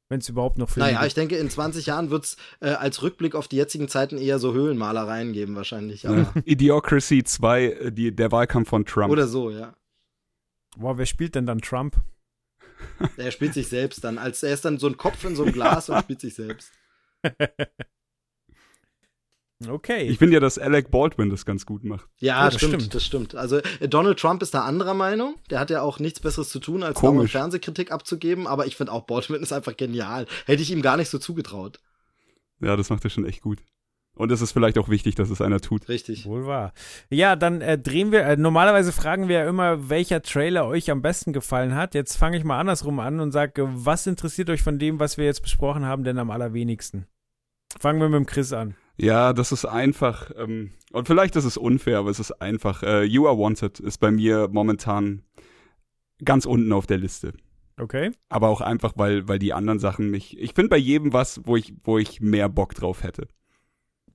Wenn es überhaupt noch Filme naja, gibt. ich denke, in 20 Jahren wird es äh, als Rückblick auf die jetzigen Zeiten eher so Höhlenmalereien geben, wahrscheinlich. Aber Idiocracy 2, äh, die, der Wahlkampf von Trump. Oder so, ja. Boah, wer spielt denn dann Trump? Er spielt sich selbst dann. Als er ist dann so ein Kopf in so einem Glas und spielt sich selbst. Okay. Ich finde ja, dass Alec Baldwin das ganz gut macht. Ja, oh, das stimmt, stimmt, das stimmt. Also äh, Donald Trump ist da anderer Meinung. Der hat ja auch nichts Besseres zu tun, als dauernd Fernsehkritik abzugeben. Aber ich finde auch Baldwin ist einfach genial. Hätte ich ihm gar nicht so zugetraut. Ja, das macht er schon echt gut. Und es ist vielleicht auch wichtig, dass es einer tut. Richtig. Wohl wahr. Ja, dann äh, drehen wir, äh, normalerweise fragen wir ja immer, welcher Trailer euch am besten gefallen hat. Jetzt fange ich mal andersrum an und sage, was interessiert euch von dem, was wir jetzt besprochen haben, denn am allerwenigsten? Fangen wir mit dem Chris an. Ja, das ist einfach, ähm, und vielleicht ist es unfair, aber es ist einfach. Äh, you Are Wanted ist bei mir momentan ganz unten auf der Liste. Okay. Aber auch einfach, weil, weil die anderen Sachen mich. Ich finde bei jedem was, wo ich, wo ich mehr Bock drauf hätte.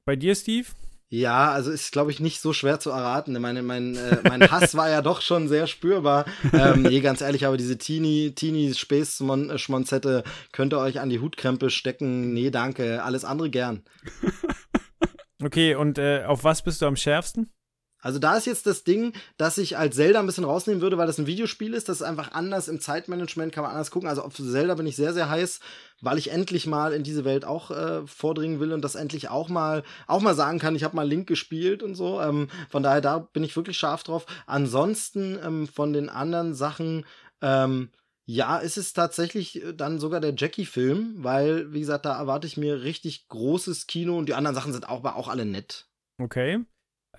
Bei dir, Steve? Ja, also ist, glaube ich, nicht so schwer zu erraten. Meine, mein, äh, mein Hass war ja doch schon sehr spürbar. Ähm, nee, ganz ehrlich, aber diese Teenie, Teenie Space Schmonzette könnt ihr euch an die Hutkrempe stecken. Nee, danke. Alles andere gern. Okay, und äh, auf was bist du am schärfsten? Also da ist jetzt das Ding, dass ich als Zelda ein bisschen rausnehmen würde, weil das ein Videospiel ist. Das ist einfach anders im Zeitmanagement, kann man anders gucken. Also auf Zelda bin ich sehr, sehr heiß, weil ich endlich mal in diese Welt auch äh, vordringen will und das endlich auch mal, auch mal sagen kann, ich habe mal Link gespielt und so. Ähm, von daher, da bin ich wirklich scharf drauf. Ansonsten ähm, von den anderen Sachen, ähm, ja, ist es tatsächlich äh, dann sogar der Jackie-Film, weil, wie gesagt, da erwarte ich mir richtig großes Kino und die anderen Sachen sind auch, auch alle nett. Okay.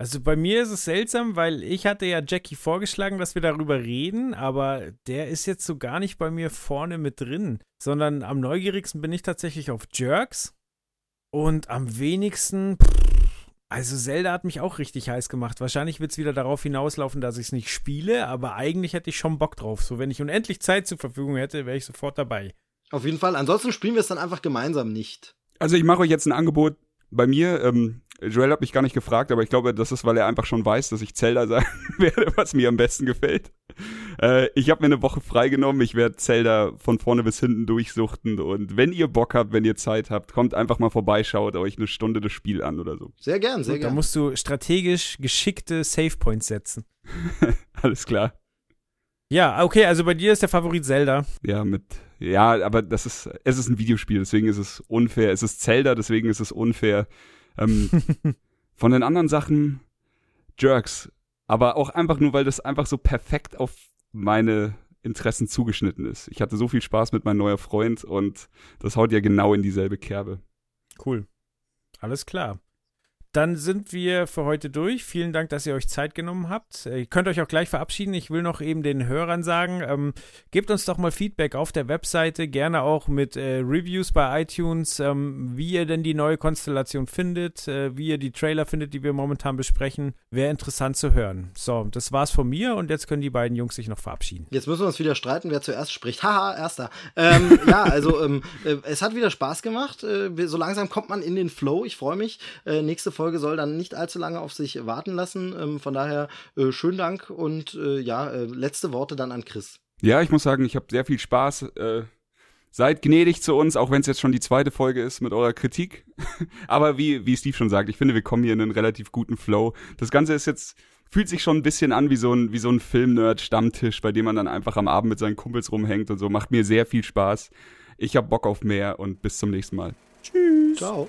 Also bei mir ist es seltsam, weil ich hatte ja Jackie vorgeschlagen, dass wir darüber reden, aber der ist jetzt so gar nicht bei mir vorne mit drin, sondern am neugierigsten bin ich tatsächlich auf Jerks und am wenigsten, also Zelda hat mich auch richtig heiß gemacht. Wahrscheinlich wird es wieder darauf hinauslaufen, dass ich es nicht spiele, aber eigentlich hätte ich schon Bock drauf. So, wenn ich unendlich Zeit zur Verfügung hätte, wäre ich sofort dabei. Auf jeden Fall. Ansonsten spielen wir es dann einfach gemeinsam nicht. Also ich mache euch jetzt ein Angebot. Bei mir, ähm, Joel hat mich gar nicht gefragt, aber ich glaube, das ist, weil er einfach schon weiß, dass ich Zelda sagen werde, was mir am besten gefällt. Äh, ich habe mir eine Woche freigenommen. Ich werde Zelda von vorne bis hinten durchsuchten. Und wenn ihr Bock habt, wenn ihr Zeit habt, kommt einfach mal vorbei, schaut euch eine Stunde das Spiel an oder so. Sehr gern, sehr Gut, gern. Da musst du strategisch geschickte Save Points setzen. Alles klar. Ja, okay, also bei dir ist der Favorit Zelda. Ja, mit. Ja, aber das ist. Es ist ein Videospiel, deswegen ist es unfair. Es ist Zelda, deswegen ist es unfair. Ähm, von den anderen Sachen Jerks. Aber auch einfach nur, weil das einfach so perfekt auf meine Interessen zugeschnitten ist. Ich hatte so viel Spaß mit meinem neuer Freund und das haut ja genau in dieselbe Kerbe. Cool. Alles klar. Dann sind wir für heute durch. Vielen Dank, dass ihr euch Zeit genommen habt. Ihr könnt euch auch gleich verabschieden. Ich will noch eben den Hörern sagen, ähm, gebt uns doch mal Feedback auf der Webseite, gerne auch mit äh, Reviews bei iTunes, ähm, wie ihr denn die neue Konstellation findet, äh, wie ihr die Trailer findet, die wir momentan besprechen. Wäre interessant zu hören. So, das war's von mir und jetzt können die beiden Jungs sich noch verabschieden. Jetzt müssen wir uns wieder streiten, wer zuerst spricht. Haha, erster. Ähm, ja, also ähm, äh, es hat wieder Spaß gemacht. Äh, so langsam kommt man in den Flow. Ich freue mich. Äh, nächste Folge soll dann nicht allzu lange auf sich warten lassen. Ähm, von daher äh, schönen Dank und äh, ja, äh, letzte Worte dann an Chris. Ja, ich muss sagen, ich habe sehr viel Spaß. Äh, seid gnädig zu uns, auch wenn es jetzt schon die zweite Folge ist mit eurer Kritik. Aber wie, wie Steve schon sagt, ich finde, wir kommen hier in einen relativ guten Flow. Das Ganze ist jetzt, fühlt sich schon ein bisschen an wie so ein, wie so ein Film-Nerd-Stammtisch, bei dem man dann einfach am Abend mit seinen Kumpels rumhängt und so. Macht mir sehr viel Spaß. Ich hab Bock auf mehr und bis zum nächsten Mal. Ciao.